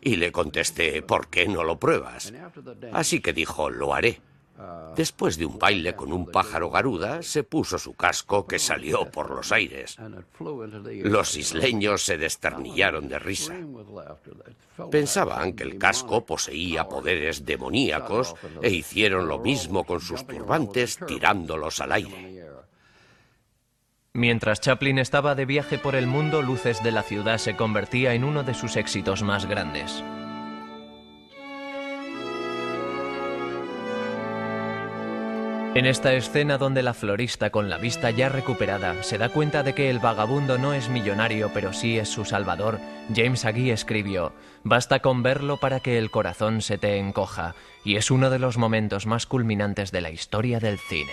Y le contesté, ¿por qué no lo pruebas? Así que dijo, lo haré. Después de un baile con un pájaro garuda, se puso su casco que salió por los aires. Los isleños se desternillaron de risa. Pensaban que el casco poseía poderes demoníacos e hicieron lo mismo con sus turbantes tirándolos al aire. Mientras Chaplin estaba de viaje por el mundo, Luces de la Ciudad se convertía en uno de sus éxitos más grandes. En esta escena donde la florista con la vista ya recuperada se da cuenta de que el vagabundo no es millonario pero sí es su salvador, James Agee escribió, Basta con verlo para que el corazón se te encoja, y es uno de los momentos más culminantes de la historia del cine.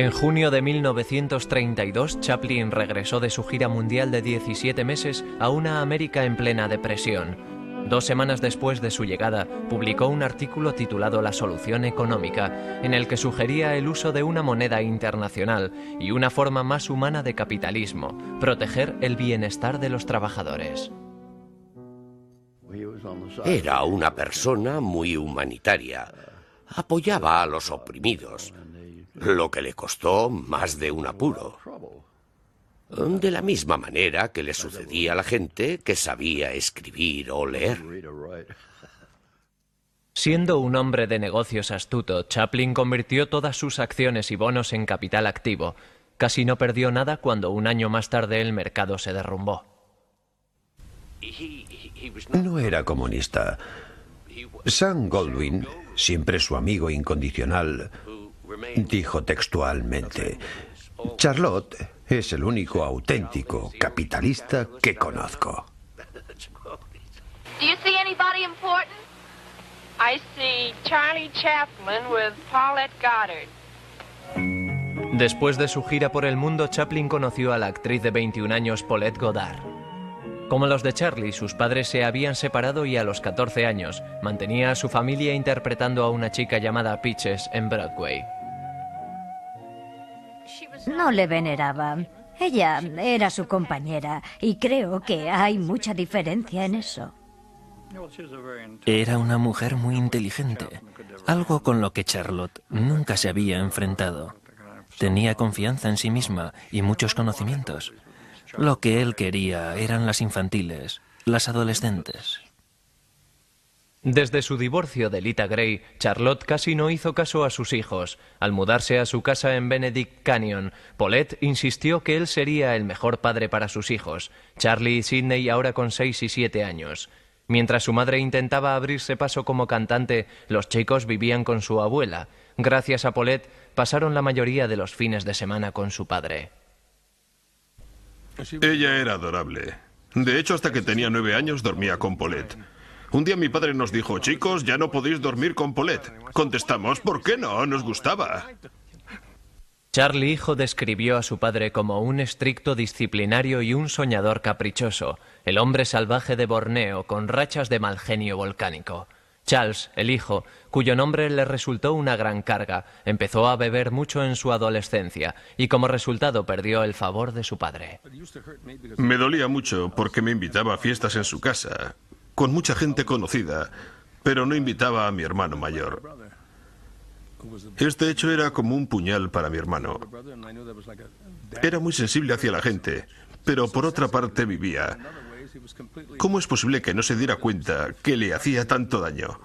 En junio de 1932, Chaplin regresó de su gira mundial de 17 meses a una América en plena depresión. Dos semanas después de su llegada, publicó un artículo titulado La solución económica, en el que sugería el uso de una moneda internacional y una forma más humana de capitalismo, proteger el bienestar de los trabajadores. Era una persona muy humanitaria. Apoyaba a los oprimidos, lo que le costó más de un apuro. De la misma manera que le sucedía a la gente que sabía escribir o leer. Siendo un hombre de negocios astuto, Chaplin convirtió todas sus acciones y bonos en capital activo. Casi no perdió nada cuando un año más tarde el mercado se derrumbó. No era comunista. Sam Goldwyn, siempre su amigo incondicional, dijo textualmente, Charlotte es el único auténtico capitalista que conozco. Do you see anybody important? I see Charlie Chaplin with Paulette Goddard. Después de su gira por el mundo, Chaplin conoció a la actriz de 21 años Paulette Goddard. Como los de Charlie, sus padres se habían separado y a los 14 años mantenía a su familia interpretando a una chica llamada Peaches en Broadway. No le veneraba. Ella era su compañera y creo que hay mucha diferencia en eso. Era una mujer muy inteligente, algo con lo que Charlotte nunca se había enfrentado. Tenía confianza en sí misma y muchos conocimientos. Lo que él quería eran las infantiles, las adolescentes. Desde su divorcio de Lita Gray, Charlotte casi no hizo caso a sus hijos. Al mudarse a su casa en Benedict Canyon, Paulette insistió que él sería el mejor padre para sus hijos, Charlie y Sidney ahora con seis y siete años. Mientras su madre intentaba abrirse paso como cantante, los chicos vivían con su abuela. Gracias a Paulette, pasaron la mayoría de los fines de semana con su padre. Ella era adorable. De hecho, hasta que tenía nueve años dormía con Paulette. Un día mi padre nos dijo, chicos, ya no podéis dormir con Paulette. Contestamos, ¿por qué no? Nos gustaba. Charlie hijo describió a su padre como un estricto disciplinario y un soñador caprichoso, el hombre salvaje de Borneo con rachas de mal genio volcánico. Charles, el hijo, cuyo nombre le resultó una gran carga, empezó a beber mucho en su adolescencia y como resultado perdió el favor de su padre. Me dolía mucho porque me invitaba a fiestas en su casa, con mucha gente conocida, pero no invitaba a mi hermano mayor. Este hecho era como un puñal para mi hermano. Era muy sensible hacia la gente, pero por otra parte vivía. ¿Cómo es posible que no se diera cuenta que le hacía tanto daño?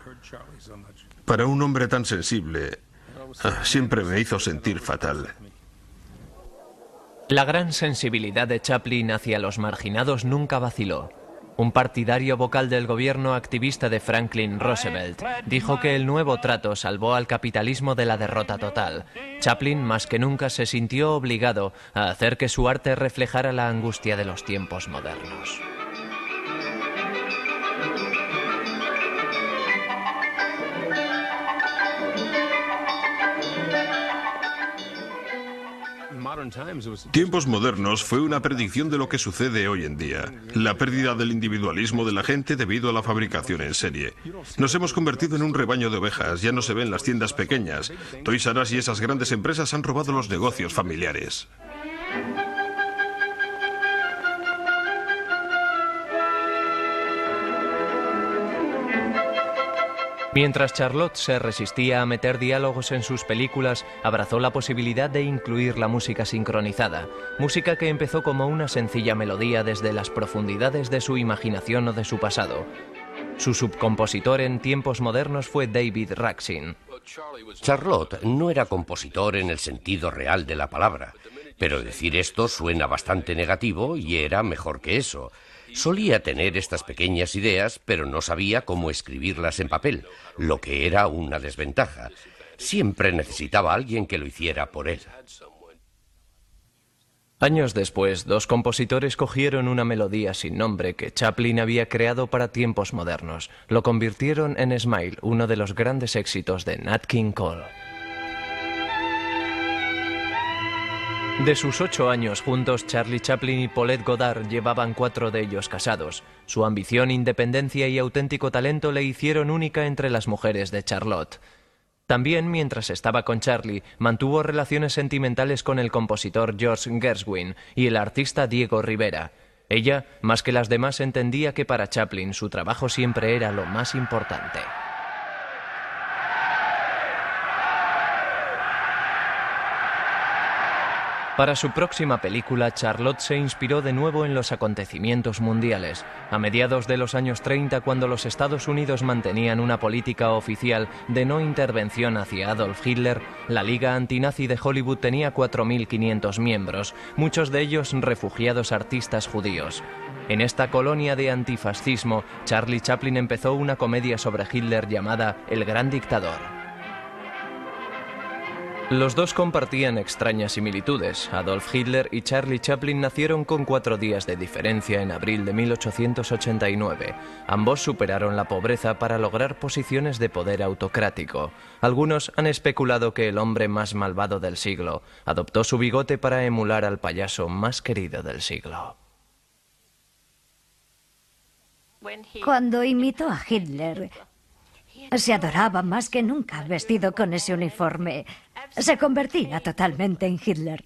Para un hombre tan sensible, ah, siempre me hizo sentir fatal. La gran sensibilidad de Chaplin hacia los marginados nunca vaciló. Un partidario vocal del gobierno activista de Franklin Roosevelt dijo que el nuevo trato salvó al capitalismo de la derrota total. Chaplin más que nunca se sintió obligado a hacer que su arte reflejara la angustia de los tiempos modernos. Tiempos modernos fue una predicción de lo que sucede hoy en día, la pérdida del individualismo de la gente debido a la fabricación en serie. Nos hemos convertido en un rebaño de ovejas, ya no se ven las tiendas pequeñas. Toys R Us y esas grandes empresas han robado los negocios familiares. Mientras Charlotte se resistía a meter diálogos en sus películas, abrazó la posibilidad de incluir la música sincronizada, música que empezó como una sencilla melodía desde las profundidades de su imaginación o de su pasado. Su subcompositor en tiempos modernos fue David Raksin. Charlotte no era compositor en el sentido real de la palabra, pero decir esto suena bastante negativo y era mejor que eso. Solía tener estas pequeñas ideas, pero no sabía cómo escribirlas en papel, lo que era una desventaja. Siempre necesitaba a alguien que lo hiciera por él. Años después, dos compositores cogieron una melodía sin nombre que Chaplin había creado para tiempos modernos. Lo convirtieron en Smile, uno de los grandes éxitos de Nat King Cole. De sus ocho años juntos, Charlie Chaplin y Paulette Goddard llevaban cuatro de ellos casados. Su ambición, independencia y auténtico talento le hicieron única entre las mujeres de Charlotte. También, mientras estaba con Charlie, mantuvo relaciones sentimentales con el compositor George Gershwin y el artista Diego Rivera. Ella, más que las demás, entendía que para Chaplin su trabajo siempre era lo más importante. Para su próxima película, Charlotte se inspiró de nuevo en los acontecimientos mundiales. A mediados de los años 30, cuando los Estados Unidos mantenían una política oficial de no intervención hacia Adolf Hitler, la Liga Antinazi de Hollywood tenía 4.500 miembros, muchos de ellos refugiados artistas judíos. En esta colonia de antifascismo, Charlie Chaplin empezó una comedia sobre Hitler llamada El Gran Dictador. Los dos compartían extrañas similitudes. Adolf Hitler y Charlie Chaplin nacieron con cuatro días de diferencia en abril de 1889. Ambos superaron la pobreza para lograr posiciones de poder autocrático. Algunos han especulado que el hombre más malvado del siglo adoptó su bigote para emular al payaso más querido del siglo. Cuando imitó a Hitler, se adoraba más que nunca vestido con ese uniforme. Se convertía totalmente en Hitler.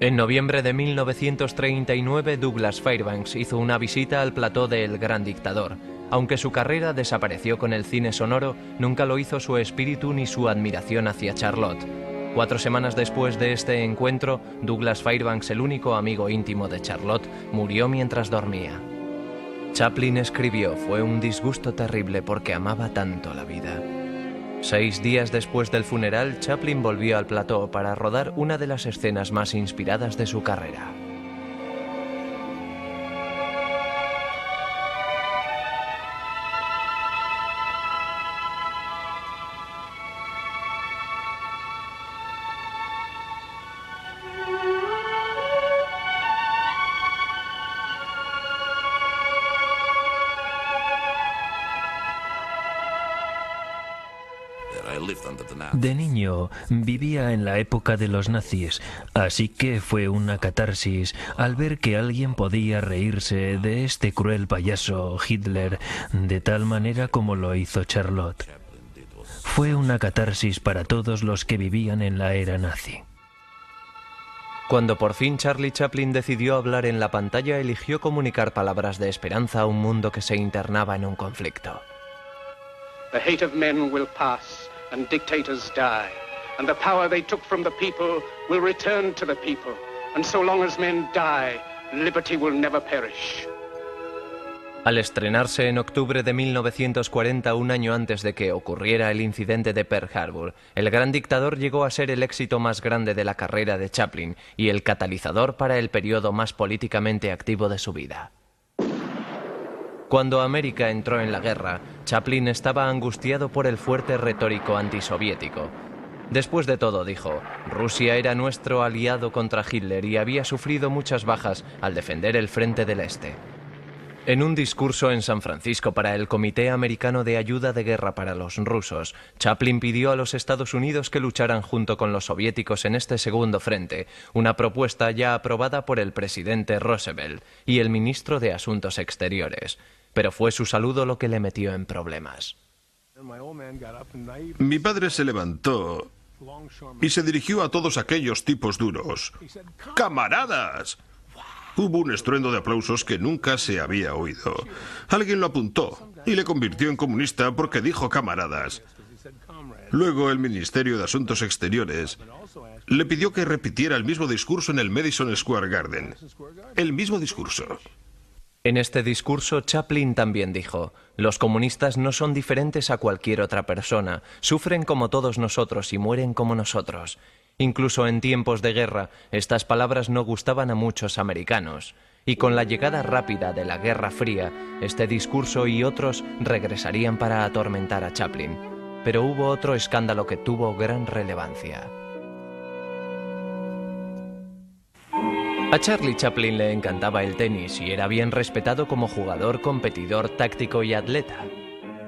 En noviembre de 1939, Douglas Fairbanks hizo una visita al plató de El Gran Dictador. Aunque su carrera desapareció con el cine sonoro, nunca lo hizo su espíritu ni su admiración hacia Charlotte. Cuatro semanas después de este encuentro, Douglas Fairbanks, el único amigo íntimo de Charlotte, murió mientras dormía. Chaplin escribió, fue un disgusto terrible porque amaba tanto la vida. Seis días después del funeral, Chaplin volvió al plató para rodar una de las escenas más inspiradas de su carrera. Vivía en la época de los nazis, así que fue una catarsis al ver que alguien podía reírse de este cruel payaso Hitler de tal manera como lo hizo Charlotte. Fue una catarsis para todos los que vivían en la era nazi. Cuando por fin Charlie Chaplin decidió hablar en la pantalla, eligió comunicar palabras de esperanza a un mundo que se internaba en un conflicto. The hate of men will pass and dictators die, and the power they took from the people will return to the people. And so long as men die, liberty will never perish. Al estrenarse en octubre de 1940, un año antes de que ocurriera el incidente de Pearl Harbor, El Gran Dictador llegó a ser el éxito más grande de la carrera de Chaplin y el catalizador para el periodo más políticamente activo de su vida. Cuando América entró en la guerra, Chaplin estaba angustiado por el fuerte retórico antisoviético. Después de todo, dijo, Rusia era nuestro aliado contra Hitler y había sufrido muchas bajas al defender el frente del Este. En un discurso en San Francisco para el Comité Americano de Ayuda de Guerra para los Rusos, Chaplin pidió a los Estados Unidos que lucharan junto con los soviéticos en este segundo frente, una propuesta ya aprobada por el presidente Roosevelt y el ministro de Asuntos Exteriores. Pero fue su saludo lo que le metió en problemas. Mi padre se levantó y se dirigió a todos aquellos tipos duros. ¡Camaradas! Hubo un estruendo de aplausos que nunca se había oído. Alguien lo apuntó y le convirtió en comunista porque dijo camaradas. Luego el Ministerio de Asuntos Exteriores le pidió que repitiera el mismo discurso en el Madison Square Garden. El mismo discurso. En este discurso, Chaplin también dijo, los comunistas no son diferentes a cualquier otra persona, sufren como todos nosotros y mueren como nosotros. Incluso en tiempos de guerra, estas palabras no gustaban a muchos americanos. Y con la llegada rápida de la Guerra Fría, este discurso y otros regresarían para atormentar a Chaplin. Pero hubo otro escándalo que tuvo gran relevancia. A Charlie Chaplin le encantaba el tenis y era bien respetado como jugador, competidor, táctico y atleta.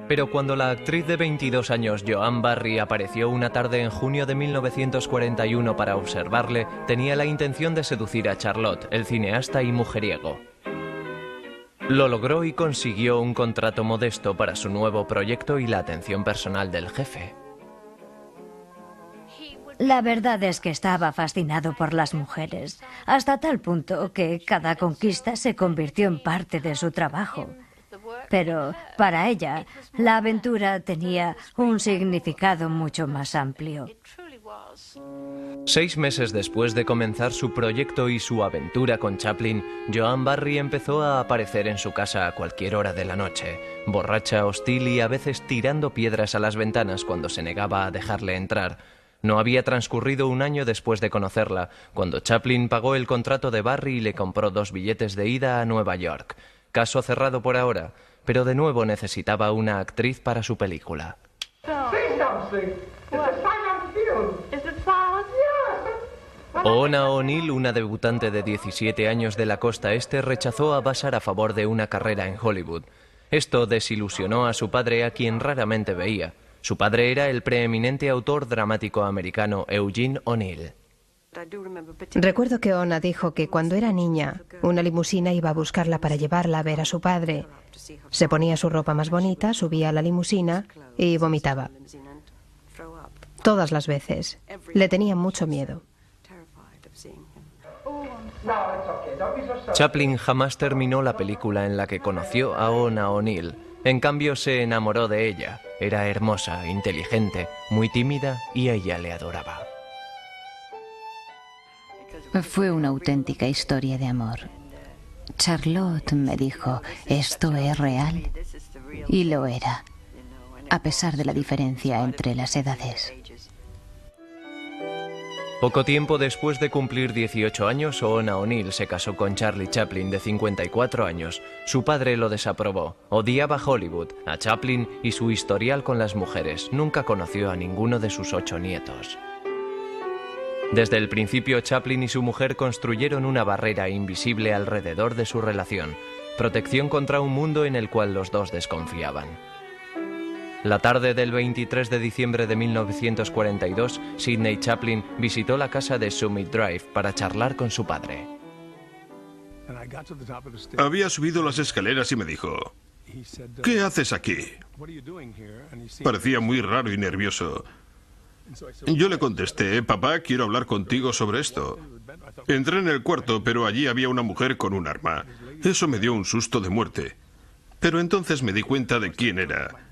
Pero cuando la actriz de 22 años Joan Barry apareció una tarde en junio de 1941 para observarle, tenía la intención de seducir a Charlotte, el cineasta y mujeriego. Lo logró y consiguió un contrato modesto para su nuevo proyecto y la atención personal del jefe. La verdad es que estaba fascinado por las mujeres, hasta tal punto que cada conquista se convirtió en parte de su trabajo. Pero para ella, la aventura tenía un significado mucho más amplio. Seis meses después de comenzar su proyecto y su aventura con Chaplin, Joan Barry empezó a aparecer en su casa a cualquier hora de la noche, borracha, hostil y a veces tirando piedras a las ventanas cuando se negaba a dejarle entrar. No había transcurrido un año después de conocerla, cuando Chaplin pagó el contrato de Barry y le compró dos billetes de ida a Nueva York. Caso cerrado por ahora, pero de nuevo necesitaba una actriz para su película. Oona O'Neill, una debutante de 17 años de la costa este, rechazó a Bassar a favor de una carrera en Hollywood. Esto desilusionó a su padre, a quien raramente veía. Su padre era el preeminente autor dramático americano Eugene O'Neill. Recuerdo que Ona dijo que cuando era niña, una limusina iba a buscarla para llevarla a ver a su padre. Se ponía su ropa más bonita, subía a la limusina y vomitaba. Todas las veces. Le tenía mucho miedo. Chaplin jamás terminó la película en la que conoció a Ona O'Neill. En cambio, se enamoró de ella. Era hermosa, inteligente, muy tímida y ella le adoraba. Fue una auténtica historia de amor. Charlotte me dijo, ¿esto es real? Y lo era, a pesar de la diferencia entre las edades. Poco tiempo después de cumplir 18 años, Ona O'Neill se casó con Charlie Chaplin, de 54 años. Su padre lo desaprobó. Odiaba Hollywood, a Chaplin y su historial con las mujeres. Nunca conoció a ninguno de sus ocho nietos. Desde el principio, Chaplin y su mujer construyeron una barrera invisible alrededor de su relación, protección contra un mundo en el cual los dos desconfiaban. La tarde del 23 de diciembre de 1942, Sidney Chaplin visitó la casa de Summit Drive para charlar con su padre. Había subido las escaleras y me dijo, ¿qué haces aquí? Parecía muy raro y nervioso. Yo le contesté, papá, quiero hablar contigo sobre esto. Entré en el cuarto, pero allí había una mujer con un arma. Eso me dio un susto de muerte. Pero entonces me di cuenta de quién era.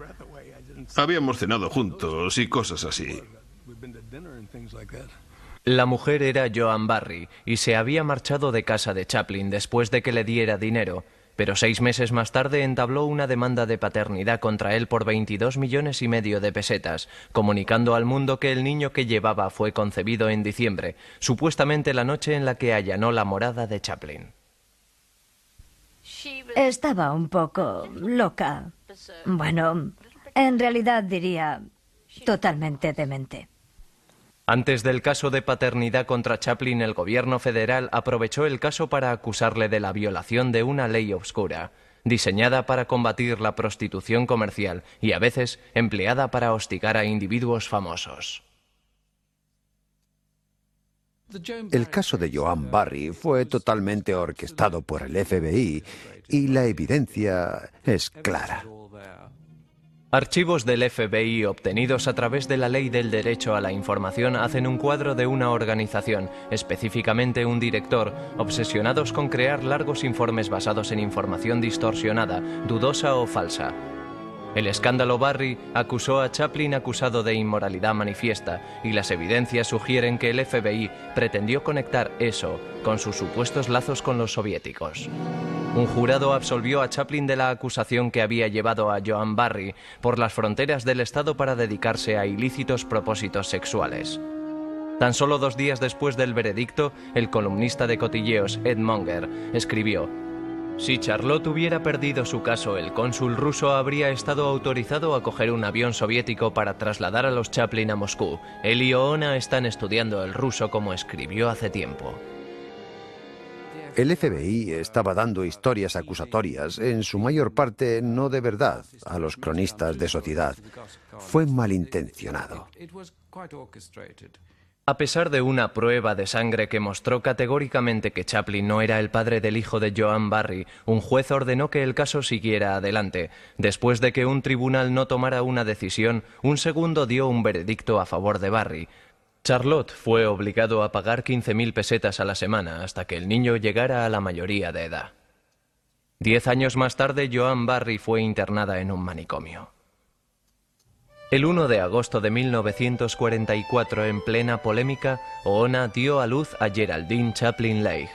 Habíamos cenado juntos y cosas así. La mujer era Joan Barry y se había marchado de casa de Chaplin después de que le diera dinero, pero seis meses más tarde entabló una demanda de paternidad contra él por 22 millones y medio de pesetas, comunicando al mundo que el niño que llevaba fue concebido en diciembre, supuestamente la noche en la que allanó la morada de Chaplin. Estaba un poco loca. Bueno, en realidad diría totalmente demente. Antes del caso de paternidad contra Chaplin, el gobierno federal aprovechó el caso para acusarle de la violación de una ley oscura, diseñada para combatir la prostitución comercial y a veces empleada para hostigar a individuos famosos. El caso de Joan Barry fue totalmente orquestado por el FBI y la evidencia es clara. Archivos del FBI obtenidos a través de la Ley del Derecho a la Información hacen un cuadro de una organización, específicamente un director, obsesionados con crear largos informes basados en información distorsionada, dudosa o falsa. El escándalo Barry acusó a Chaplin acusado de inmoralidad manifiesta y las evidencias sugieren que el FBI pretendió conectar eso con sus supuestos lazos con los soviéticos. Un jurado absolvió a Chaplin de la acusación que había llevado a Joan Barry por las fronteras del Estado para dedicarse a ilícitos propósitos sexuales. Tan solo dos días después del veredicto, el columnista de cotilleos Ed Monger escribió si Charlotte hubiera perdido su caso, el cónsul ruso habría estado autorizado a coger un avión soviético para trasladar a los Chaplin a Moscú. Él y Oona están estudiando el ruso como escribió hace tiempo. El FBI estaba dando historias acusatorias, en su mayor parte no de verdad, a los cronistas de sociedad. Fue malintencionado. A pesar de una prueba de sangre que mostró categóricamente que Chaplin no era el padre del hijo de Joan Barry, un juez ordenó que el caso siguiera adelante. Después de que un tribunal no tomara una decisión, un segundo dio un veredicto a favor de Barry. Charlotte fue obligado a pagar 15.000 pesetas a la semana hasta que el niño llegara a la mayoría de edad. Diez años más tarde, Joan Barry fue internada en un manicomio. El 1 de agosto de 1944, en plena polémica, Oona dio a luz a Geraldine Chaplin Leigh.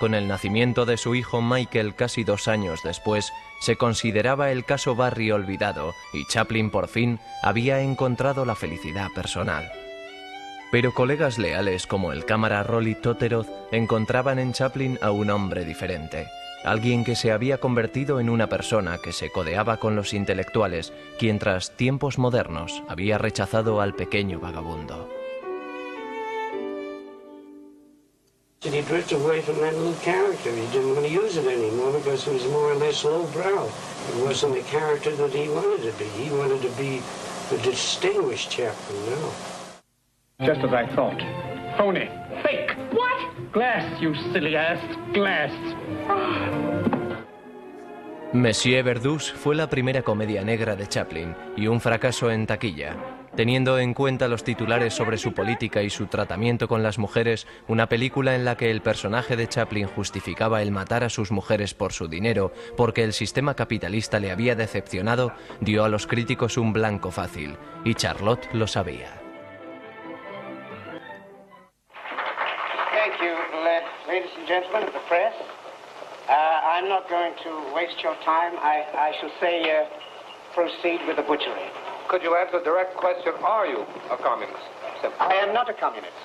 Con el nacimiento de su hijo Michael casi dos años después, se consideraba el caso Barry olvidado y Chaplin por fin había encontrado la felicidad personal. Pero colegas leales como el cámara Rolly Totteroth encontraban en Chaplin a un hombre diferente alguien que se había convertido en una persona que se codeaba con los intelectuales, quien tras tiempos modernos había rechazado al pequeño vagabundo. And he drifted away from that little character. He didn't want to use it anymore because it was more or less lowbrow. It wasn't the character that he wanted to be. He wanted to be the distinguished Chaplin now. Just as I thought. Phony. Fake. What? Glass, you silly ass. Glass. Monsieur Verdus fue la primera comedia negra de Chaplin y un fracaso en taquilla. Teniendo en cuenta los titulares sobre su política y su tratamiento con las mujeres, una película en la que el personaje de Chaplin justificaba el matar a sus mujeres por su dinero porque el sistema capitalista le había decepcionado, dio a los críticos un blanco fácil, y Charlotte lo sabía. And gentlemen of the press. Uh, I'm not going to waste your time. I, I shall say, uh, proceed with the butchery. Could you answer a direct question, are you a communist? I am not a communist.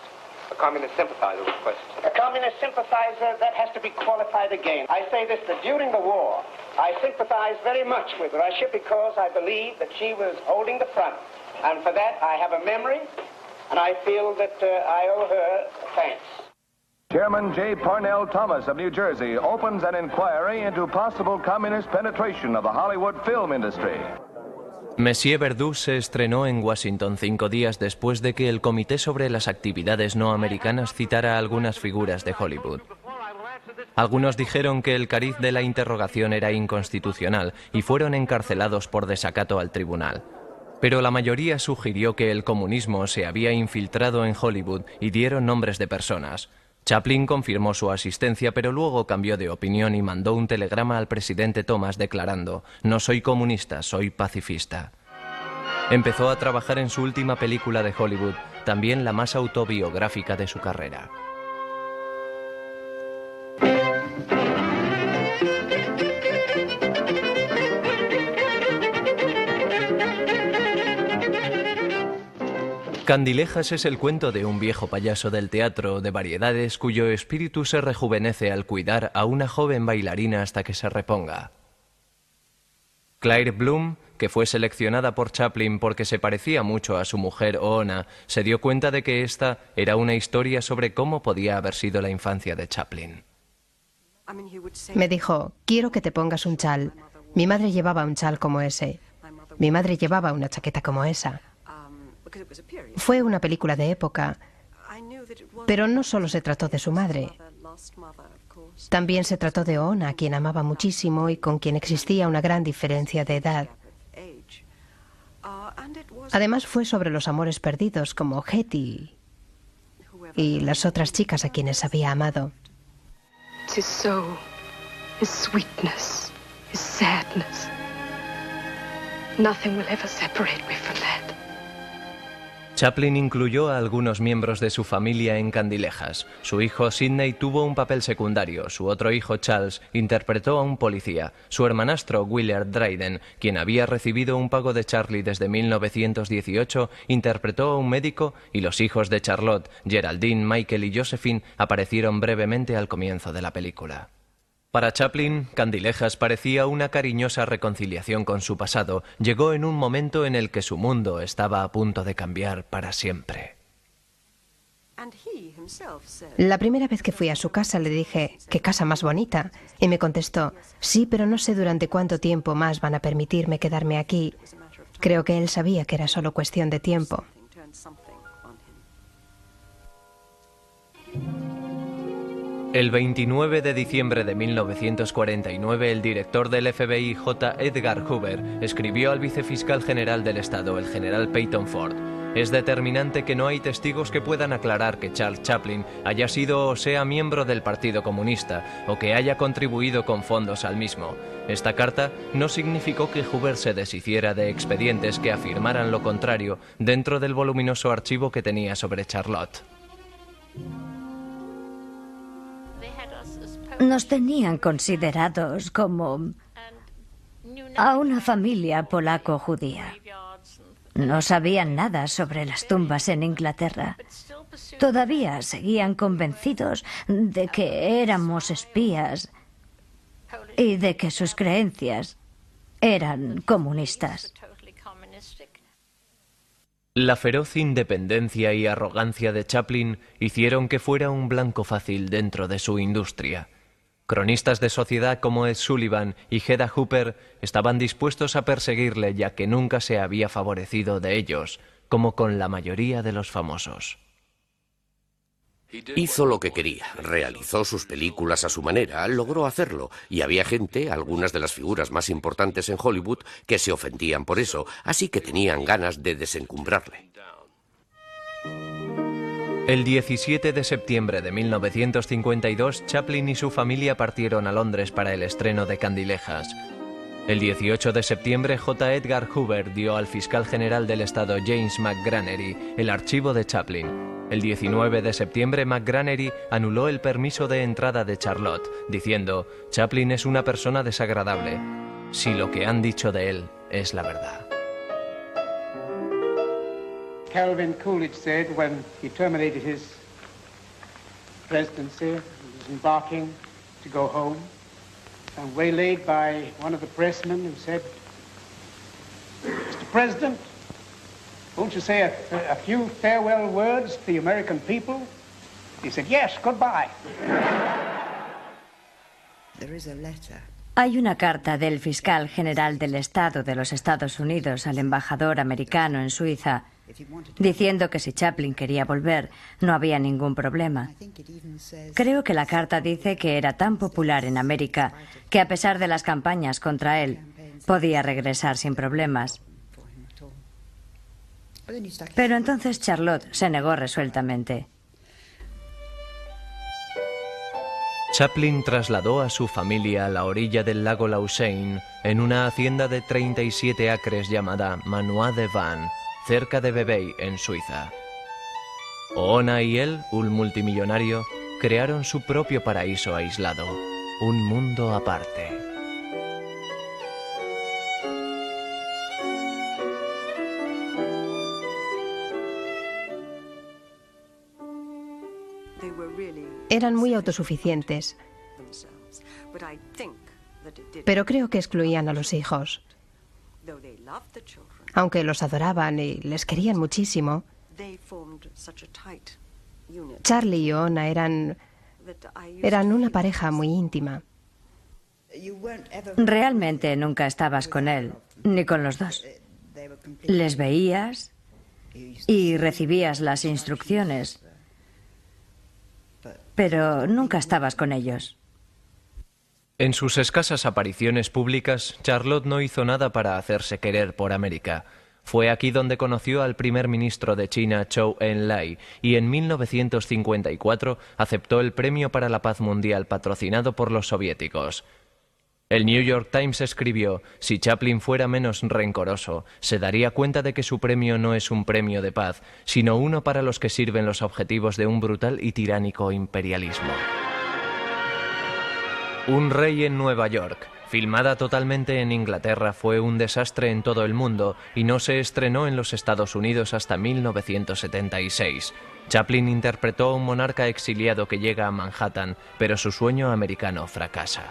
A communist sympathizer with question. A communist sympathizer, that has to be qualified again. I say this, that during the war, I sympathized very much with Russia because I believe that she was holding the front. And for that, I have a memory, and I feel that uh, I owe her thanks. Chairman J. Parnell Thomas of New Jersey opens an inquiry into possible communist penetration of the Hollywood film industry. Monsieur Verdoux se estrenó en Washington cinco días después de que el Comité sobre las Actividades No Americanas citara a algunas figuras de Hollywood. Algunos dijeron que el cariz de la interrogación era inconstitucional y fueron encarcelados por desacato al tribunal. Pero la mayoría sugirió que el comunismo se había infiltrado en Hollywood y dieron nombres de personas. Chaplin confirmó su asistencia, pero luego cambió de opinión y mandó un telegrama al presidente Thomas declarando, no soy comunista, soy pacifista. Empezó a trabajar en su última película de Hollywood, también la más autobiográfica de su carrera. Candilejas es el cuento de un viejo payaso del teatro de variedades cuyo espíritu se rejuvenece al cuidar a una joven bailarina hasta que se reponga. Claire Bloom, que fue seleccionada por Chaplin porque se parecía mucho a su mujer Oona, se dio cuenta de que esta era una historia sobre cómo podía haber sido la infancia de Chaplin. Me dijo, quiero que te pongas un chal. Mi madre llevaba un chal como ese. Mi madre llevaba una chaqueta como esa. Fue una película de época, pero no solo se trató de su madre. También se trató de Ona, a quien amaba muchísimo y con quien existía una gran diferencia de edad. Además fue sobre los amores perdidos como Hetty y las otras chicas a quienes había amado. His sweetness, his sadness. Nothing will ever separate me from that. Chaplin incluyó a algunos miembros de su familia en Candilejas. Su hijo Sidney tuvo un papel secundario, su otro hijo Charles interpretó a un policía, su hermanastro Willard Dryden, quien había recibido un pago de Charlie desde 1918, interpretó a un médico y los hijos de Charlotte, Geraldine, Michael y Josephine aparecieron brevemente al comienzo de la película. Para Chaplin, Candilejas parecía una cariñosa reconciliación con su pasado. Llegó en un momento en el que su mundo estaba a punto de cambiar para siempre. La primera vez que fui a su casa le dije, ¿qué casa más bonita? Y me contestó, sí, pero no sé durante cuánto tiempo más van a permitirme quedarme aquí. Creo que él sabía que era solo cuestión de tiempo. El 29 de diciembre de 1949, el director del FBI, J. Edgar Hoover, escribió al vicefiscal general del Estado, el general Peyton Ford. Es determinante que no hay testigos que puedan aclarar que Charles Chaplin haya sido o sea miembro del Partido Comunista o que haya contribuido con fondos al mismo. Esta carta no significó que Hoover se deshiciera de expedientes que afirmaran lo contrario dentro del voluminoso archivo que tenía sobre Charlotte. Nos tenían considerados como a una familia polaco-judía. No sabían nada sobre las tumbas en Inglaterra. Todavía seguían convencidos de que éramos espías y de que sus creencias eran comunistas. La feroz independencia y arrogancia de Chaplin hicieron que fuera un blanco fácil dentro de su industria. Cronistas de sociedad como Ed Sullivan y Hedda Hooper estaban dispuestos a perseguirle ya que nunca se había favorecido de ellos, como con la mayoría de los famosos. Hizo lo que quería, realizó sus películas a su manera, logró hacerlo, y había gente, algunas de las figuras más importantes en Hollywood, que se ofendían por eso, así que tenían ganas de desencumbrarle. El 17 de septiembre de 1952, Chaplin y su familia partieron a Londres para el estreno de Candilejas. El 18 de septiembre, J. Edgar Hoover dio al fiscal general del estado James McGranery el archivo de Chaplin. El 19 de septiembre, McGranery anuló el permiso de entrada de Charlotte, diciendo, Chaplin es una persona desagradable, si lo que han dicho de él es la verdad. Calvin Coolidge said when he terminated his presidency, he was embarking to go home, and waylaid by one of the pressmen who said, Mr. President, won't you say a, a few farewell words to the American people? He said, yes, goodbye. There is a letter. Hay una carta del fiscal general del Estado de los Estados Unidos al embajador americano en Suiza diciendo que si Chaplin quería volver no había ningún problema. Creo que la carta dice que era tan popular en América que a pesar de las campañas contra él podía regresar sin problemas. Pero entonces Charlotte se negó resueltamente. Chaplin trasladó a su familia a la orilla del lago Lausanne en una hacienda de 37 acres llamada Manoir de Van, cerca de Vevey, en Suiza. Oona y él, un multimillonario, crearon su propio paraíso aislado, un mundo aparte. Eran muy autosuficientes, pero creo que excluían a los hijos. Aunque los adoraban y les querían muchísimo, Charlie y Ona eran, eran una pareja muy íntima. Realmente nunca estabas con él, ni con los dos. Les veías y recibías las instrucciones, pero nunca estabas con ellos. En sus escasas apariciones públicas, Charlotte no hizo nada para hacerse querer por América. Fue aquí donde conoció al primer ministro de China, Zhou Enlai, y en 1954 aceptó el Premio para la Paz Mundial patrocinado por los soviéticos. El New York Times escribió, si Chaplin fuera menos rencoroso, se daría cuenta de que su premio no es un premio de paz, sino uno para los que sirven los objetivos de un brutal y tiránico imperialismo. Un rey en Nueva York, filmada totalmente en Inglaterra, fue un desastre en todo el mundo y no se estrenó en los Estados Unidos hasta 1976. Chaplin interpretó a un monarca exiliado que llega a Manhattan, pero su sueño americano fracasa.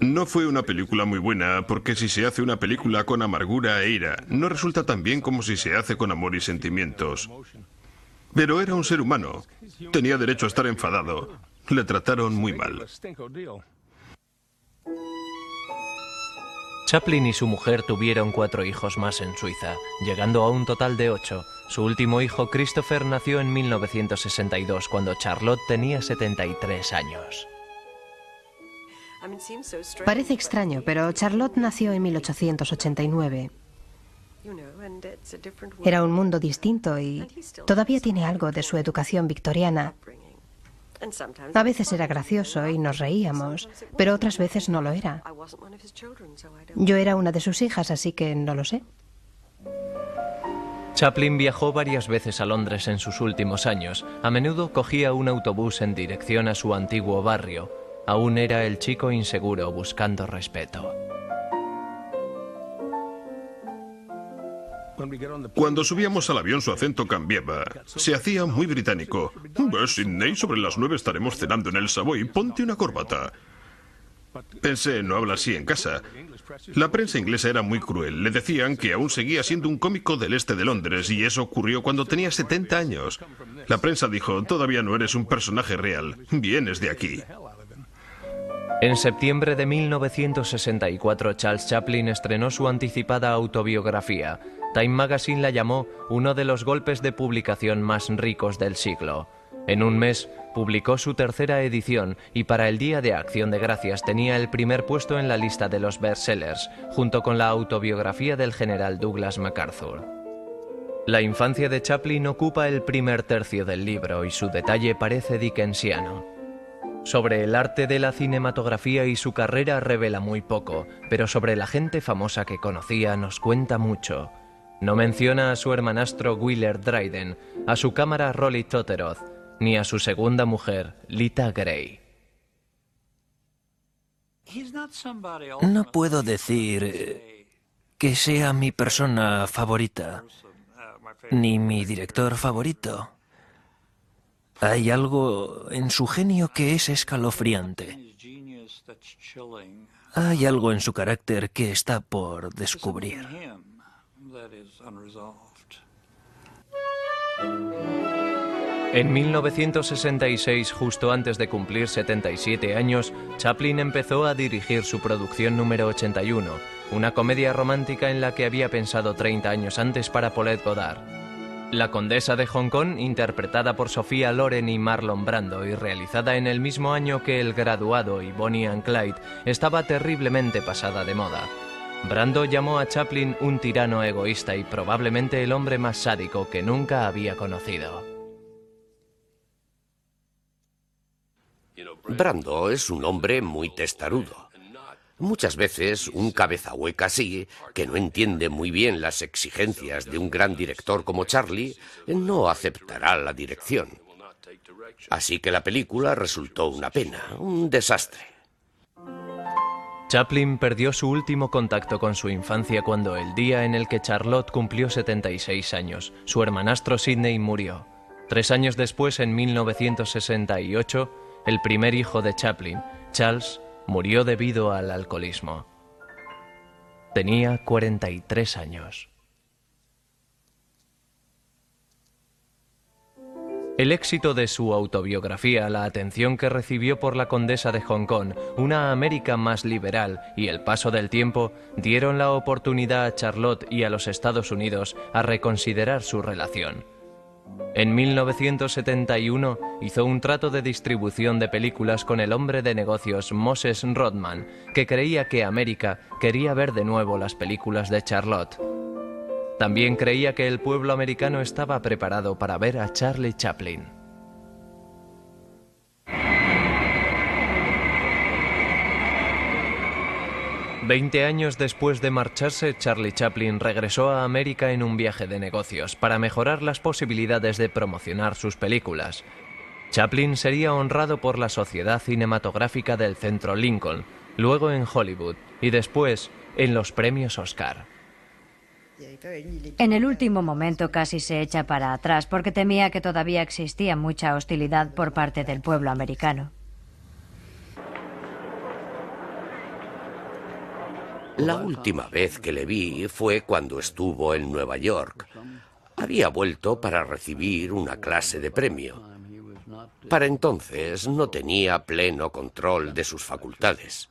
No fue una película muy buena, porque si se hace una película con amargura e ira, no resulta tan bien como si se hace con amor y sentimientos. Pero era un ser humano. Tenía derecho a estar enfadado. Le trataron muy mal. Chaplin y su mujer tuvieron cuatro hijos más en Suiza, llegando a un total de ocho. Su último hijo, Christopher, nació en 1962, cuando Charlotte tenía 73 años. Parece extraño, pero Charlotte nació en 1889. Era un mundo distinto y todavía tiene algo de su educación victoriana. A veces era gracioso y nos reíamos, pero otras veces no lo era. Yo era una de sus hijas, así que no lo sé. Chaplin viajó varias veces a Londres en sus últimos años. A menudo cogía un autobús en dirección a su antiguo barrio. Aún era el chico inseguro buscando respeto. Cuando subíamos al avión su acento cambiaba. Se hacía muy británico. ¿Ves, Sidney? Sobre las nueve estaremos cenando en el Savoy. Ponte una corbata. Pensé, no habla así en casa. La prensa inglesa era muy cruel. Le decían que aún seguía siendo un cómico del este de Londres y eso ocurrió cuando tenía 70 años. La prensa dijo, todavía no eres un personaje real. Vienes de aquí. En septiembre de 1964, Charles Chaplin estrenó su anticipada autobiografía, Time Magazine la llamó uno de los golpes de publicación más ricos del siglo. En un mes publicó su tercera edición y para el Día de Acción de Gracias tenía el primer puesto en la lista de los bestsellers, junto con la autobiografía del general Douglas MacArthur. La infancia de Chaplin ocupa el primer tercio del libro y su detalle parece dickensiano. Sobre el arte de la cinematografía y su carrera revela muy poco, pero sobre la gente famosa que conocía nos cuenta mucho. No menciona a su hermanastro Wheeler Dryden, a su cámara Rolly Totteroth, ni a su segunda mujer, Lita Gray. No puedo decir eh, que sea mi persona favorita, ni mi director favorito. Hay algo en su genio que es escalofriante. Hay algo en su carácter que está por descubrir. En 1966, justo antes de cumplir 77 años, Chaplin empezó a dirigir su producción número 81, una comedia romántica en la que había pensado 30 años antes para Paulette Godard. La Condesa de Hong Kong, interpretada por Sofía Loren y Marlon Brando y realizada en el mismo año que El Graduado y Bonnie and Clyde, estaba terriblemente pasada de moda. Brando llamó a Chaplin un tirano egoísta y probablemente el hombre más sádico que nunca había conocido. Brando es un hombre muy testarudo. Muchas veces un cabeza hueca así, que no entiende muy bien las exigencias de un gran director como Charlie, no aceptará la dirección. Así que la película resultó una pena, un desastre. Chaplin perdió su último contacto con su infancia cuando el día en el que Charlotte cumplió 76 años, su hermanastro Sidney murió. Tres años después, en 1968, el primer hijo de Chaplin, Charles, murió debido al alcoholismo. Tenía 43 años. El éxito de su autobiografía, la atención que recibió por la condesa de Hong Kong, una América más liberal y el paso del tiempo dieron la oportunidad a Charlotte y a los Estados Unidos a reconsiderar su relación. En 1971 hizo un trato de distribución de películas con el hombre de negocios Moses Rodman, que creía que América quería ver de nuevo las películas de Charlotte. También creía que el pueblo americano estaba preparado para ver a Charlie Chaplin. Veinte años después de marcharse, Charlie Chaplin regresó a América en un viaje de negocios para mejorar las posibilidades de promocionar sus películas. Chaplin sería honrado por la Sociedad Cinematográfica del Centro Lincoln, luego en Hollywood y después en los premios Oscar. En el último momento casi se echa para atrás porque temía que todavía existía mucha hostilidad por parte del pueblo americano. La última vez que le vi fue cuando estuvo en Nueva York. Había vuelto para recibir una clase de premio. Para entonces no tenía pleno control de sus facultades.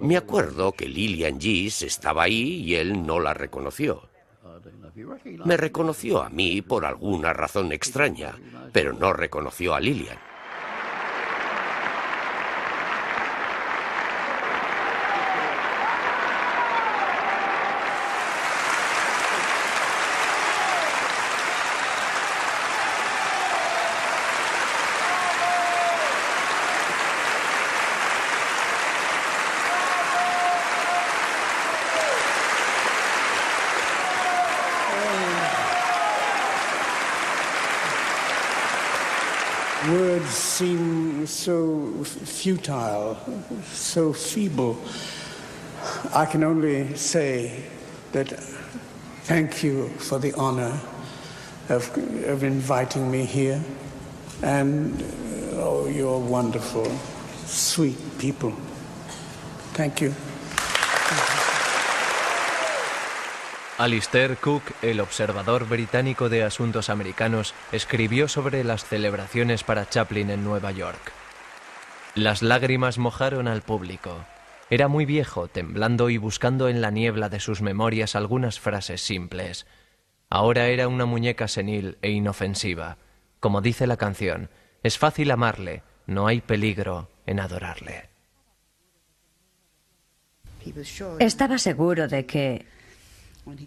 Me acuerdo que Lillian Gies estaba ahí y él no la reconoció. Me reconoció a mí por alguna razón extraña, pero no reconoció a Lillian. Seem so futile, so feeble. I can only say that thank you for the honor of, of inviting me here. And oh, you're wonderful, sweet people. Thank you. Alistair Cook, el observador británico de asuntos americanos, escribió sobre las celebraciones para Chaplin en Nueva York. Las lágrimas mojaron al público. Era muy viejo, temblando y buscando en la niebla de sus memorias algunas frases simples. Ahora era una muñeca senil e inofensiva. Como dice la canción, es fácil amarle, no hay peligro en adorarle. Estaba seguro de que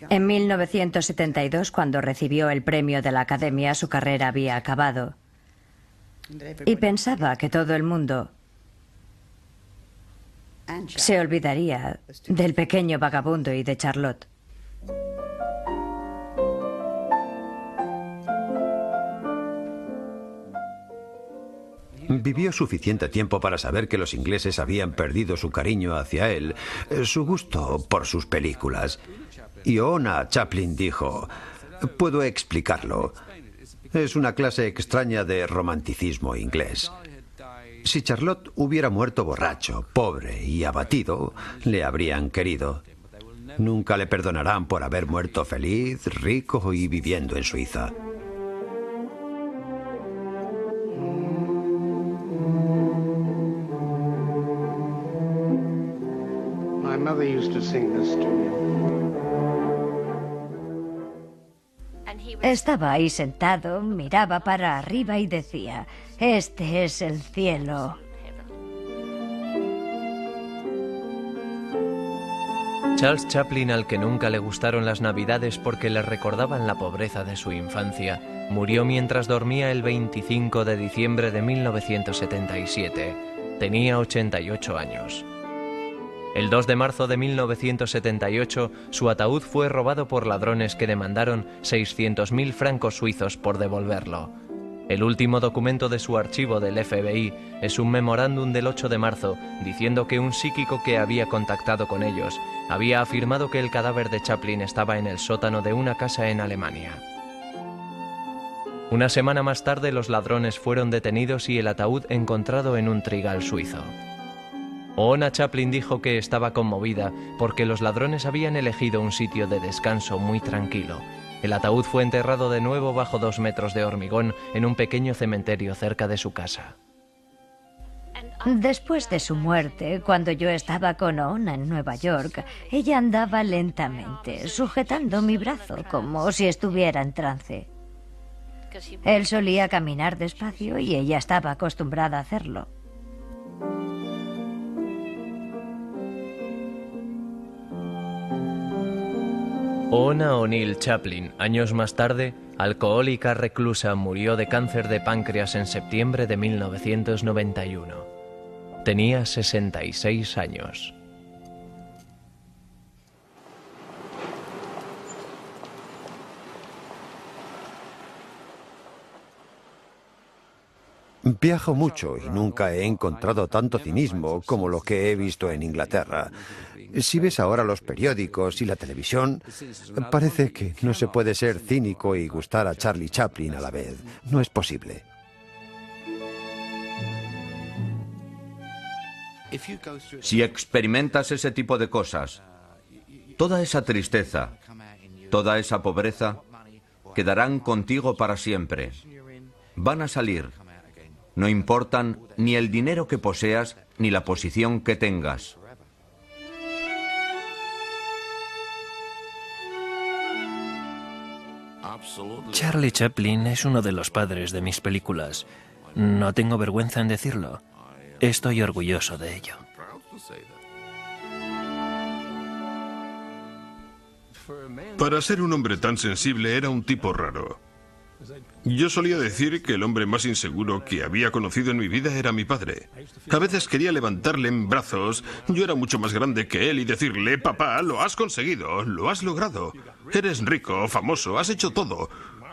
en 1972, cuando recibió el premio de la Academia, su carrera había acabado. Y pensaba que todo el mundo se olvidaría del pequeño vagabundo y de Charlotte. Vivió suficiente tiempo para saber que los ingleses habían perdido su cariño hacia él, eh, su gusto por sus películas. Y Ona Chaplin dijo, puedo explicarlo. Es una clase extraña de romanticismo inglés. Si Charlotte hubiera muerto borracho, pobre y abatido, le habrían querido. Nunca le perdonarán por haber muerto feliz, rico y viviendo en Suiza. Estaba ahí sentado, miraba para arriba y decía, este es el cielo. Charles Chaplin, al que nunca le gustaron las navidades porque le recordaban la pobreza de su infancia, murió mientras dormía el 25 de diciembre de 1977. Tenía 88 años. El 2 de marzo de 1978, su ataúd fue robado por ladrones que demandaron 600.000 francos suizos por devolverlo. El último documento de su archivo del FBI es un memorándum del 8 de marzo diciendo que un psíquico que había contactado con ellos había afirmado que el cadáver de Chaplin estaba en el sótano de una casa en Alemania. Una semana más tarde los ladrones fueron detenidos y el ataúd encontrado en un trigal suizo. Ona Chaplin dijo que estaba conmovida porque los ladrones habían elegido un sitio de descanso muy tranquilo. El ataúd fue enterrado de nuevo bajo dos metros de hormigón en un pequeño cementerio cerca de su casa. Después de su muerte, cuando yo estaba con Ona en Nueva York, ella andaba lentamente, sujetando mi brazo como si estuviera en trance. Él solía caminar despacio y ella estaba acostumbrada a hacerlo. Ona O'Neill Chaplin, años más tarde, alcohólica reclusa, murió de cáncer de páncreas en septiembre de 1991. Tenía 66 años. Viajo mucho y nunca he encontrado tanto cinismo como lo que he visto en Inglaterra. Si ves ahora los periódicos y la televisión, parece que no se puede ser cínico y gustar a Charlie Chaplin a la vez. No es posible. Si experimentas ese tipo de cosas, toda esa tristeza, toda esa pobreza, quedarán contigo para siempre. Van a salir no importan ni el dinero que poseas ni la posición que tengas. Charlie Chaplin es uno de los padres de mis películas. No tengo vergüenza en decirlo. Estoy orgulloso de ello. Para ser un hombre tan sensible era un tipo raro. Yo solía decir que el hombre más inseguro que había conocido en mi vida era mi padre. A veces quería levantarle en brazos, yo era mucho más grande que él, y decirle, papá, lo has conseguido, lo has logrado. Eres rico, famoso, has hecho todo.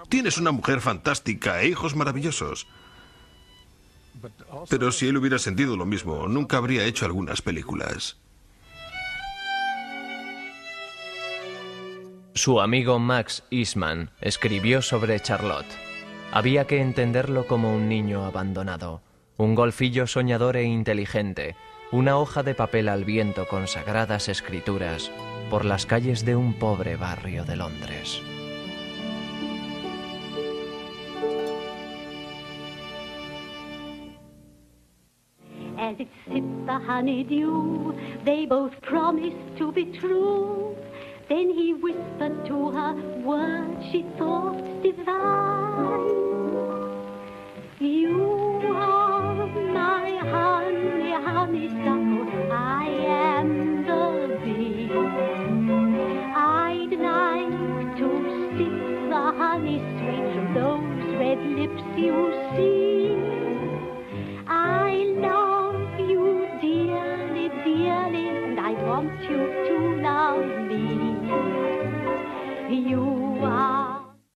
Tienes una mujer fantástica e hijos maravillosos. Pero si él hubiera sentido lo mismo, nunca habría hecho algunas películas. Su amigo Max Eastman escribió sobre Charlotte. Había que entenderlo como un niño abandonado, un golfillo soñador e inteligente, una hoja de papel al viento con sagradas escrituras por las calles de un pobre barrio de Londres. Then he whispered to her words she thought divine. You are my honey, honeysuckle, I am the bee. I'd like to sip the honey sweet from those red lips you see. I love you dearly, dearly, and I want you to love me. You are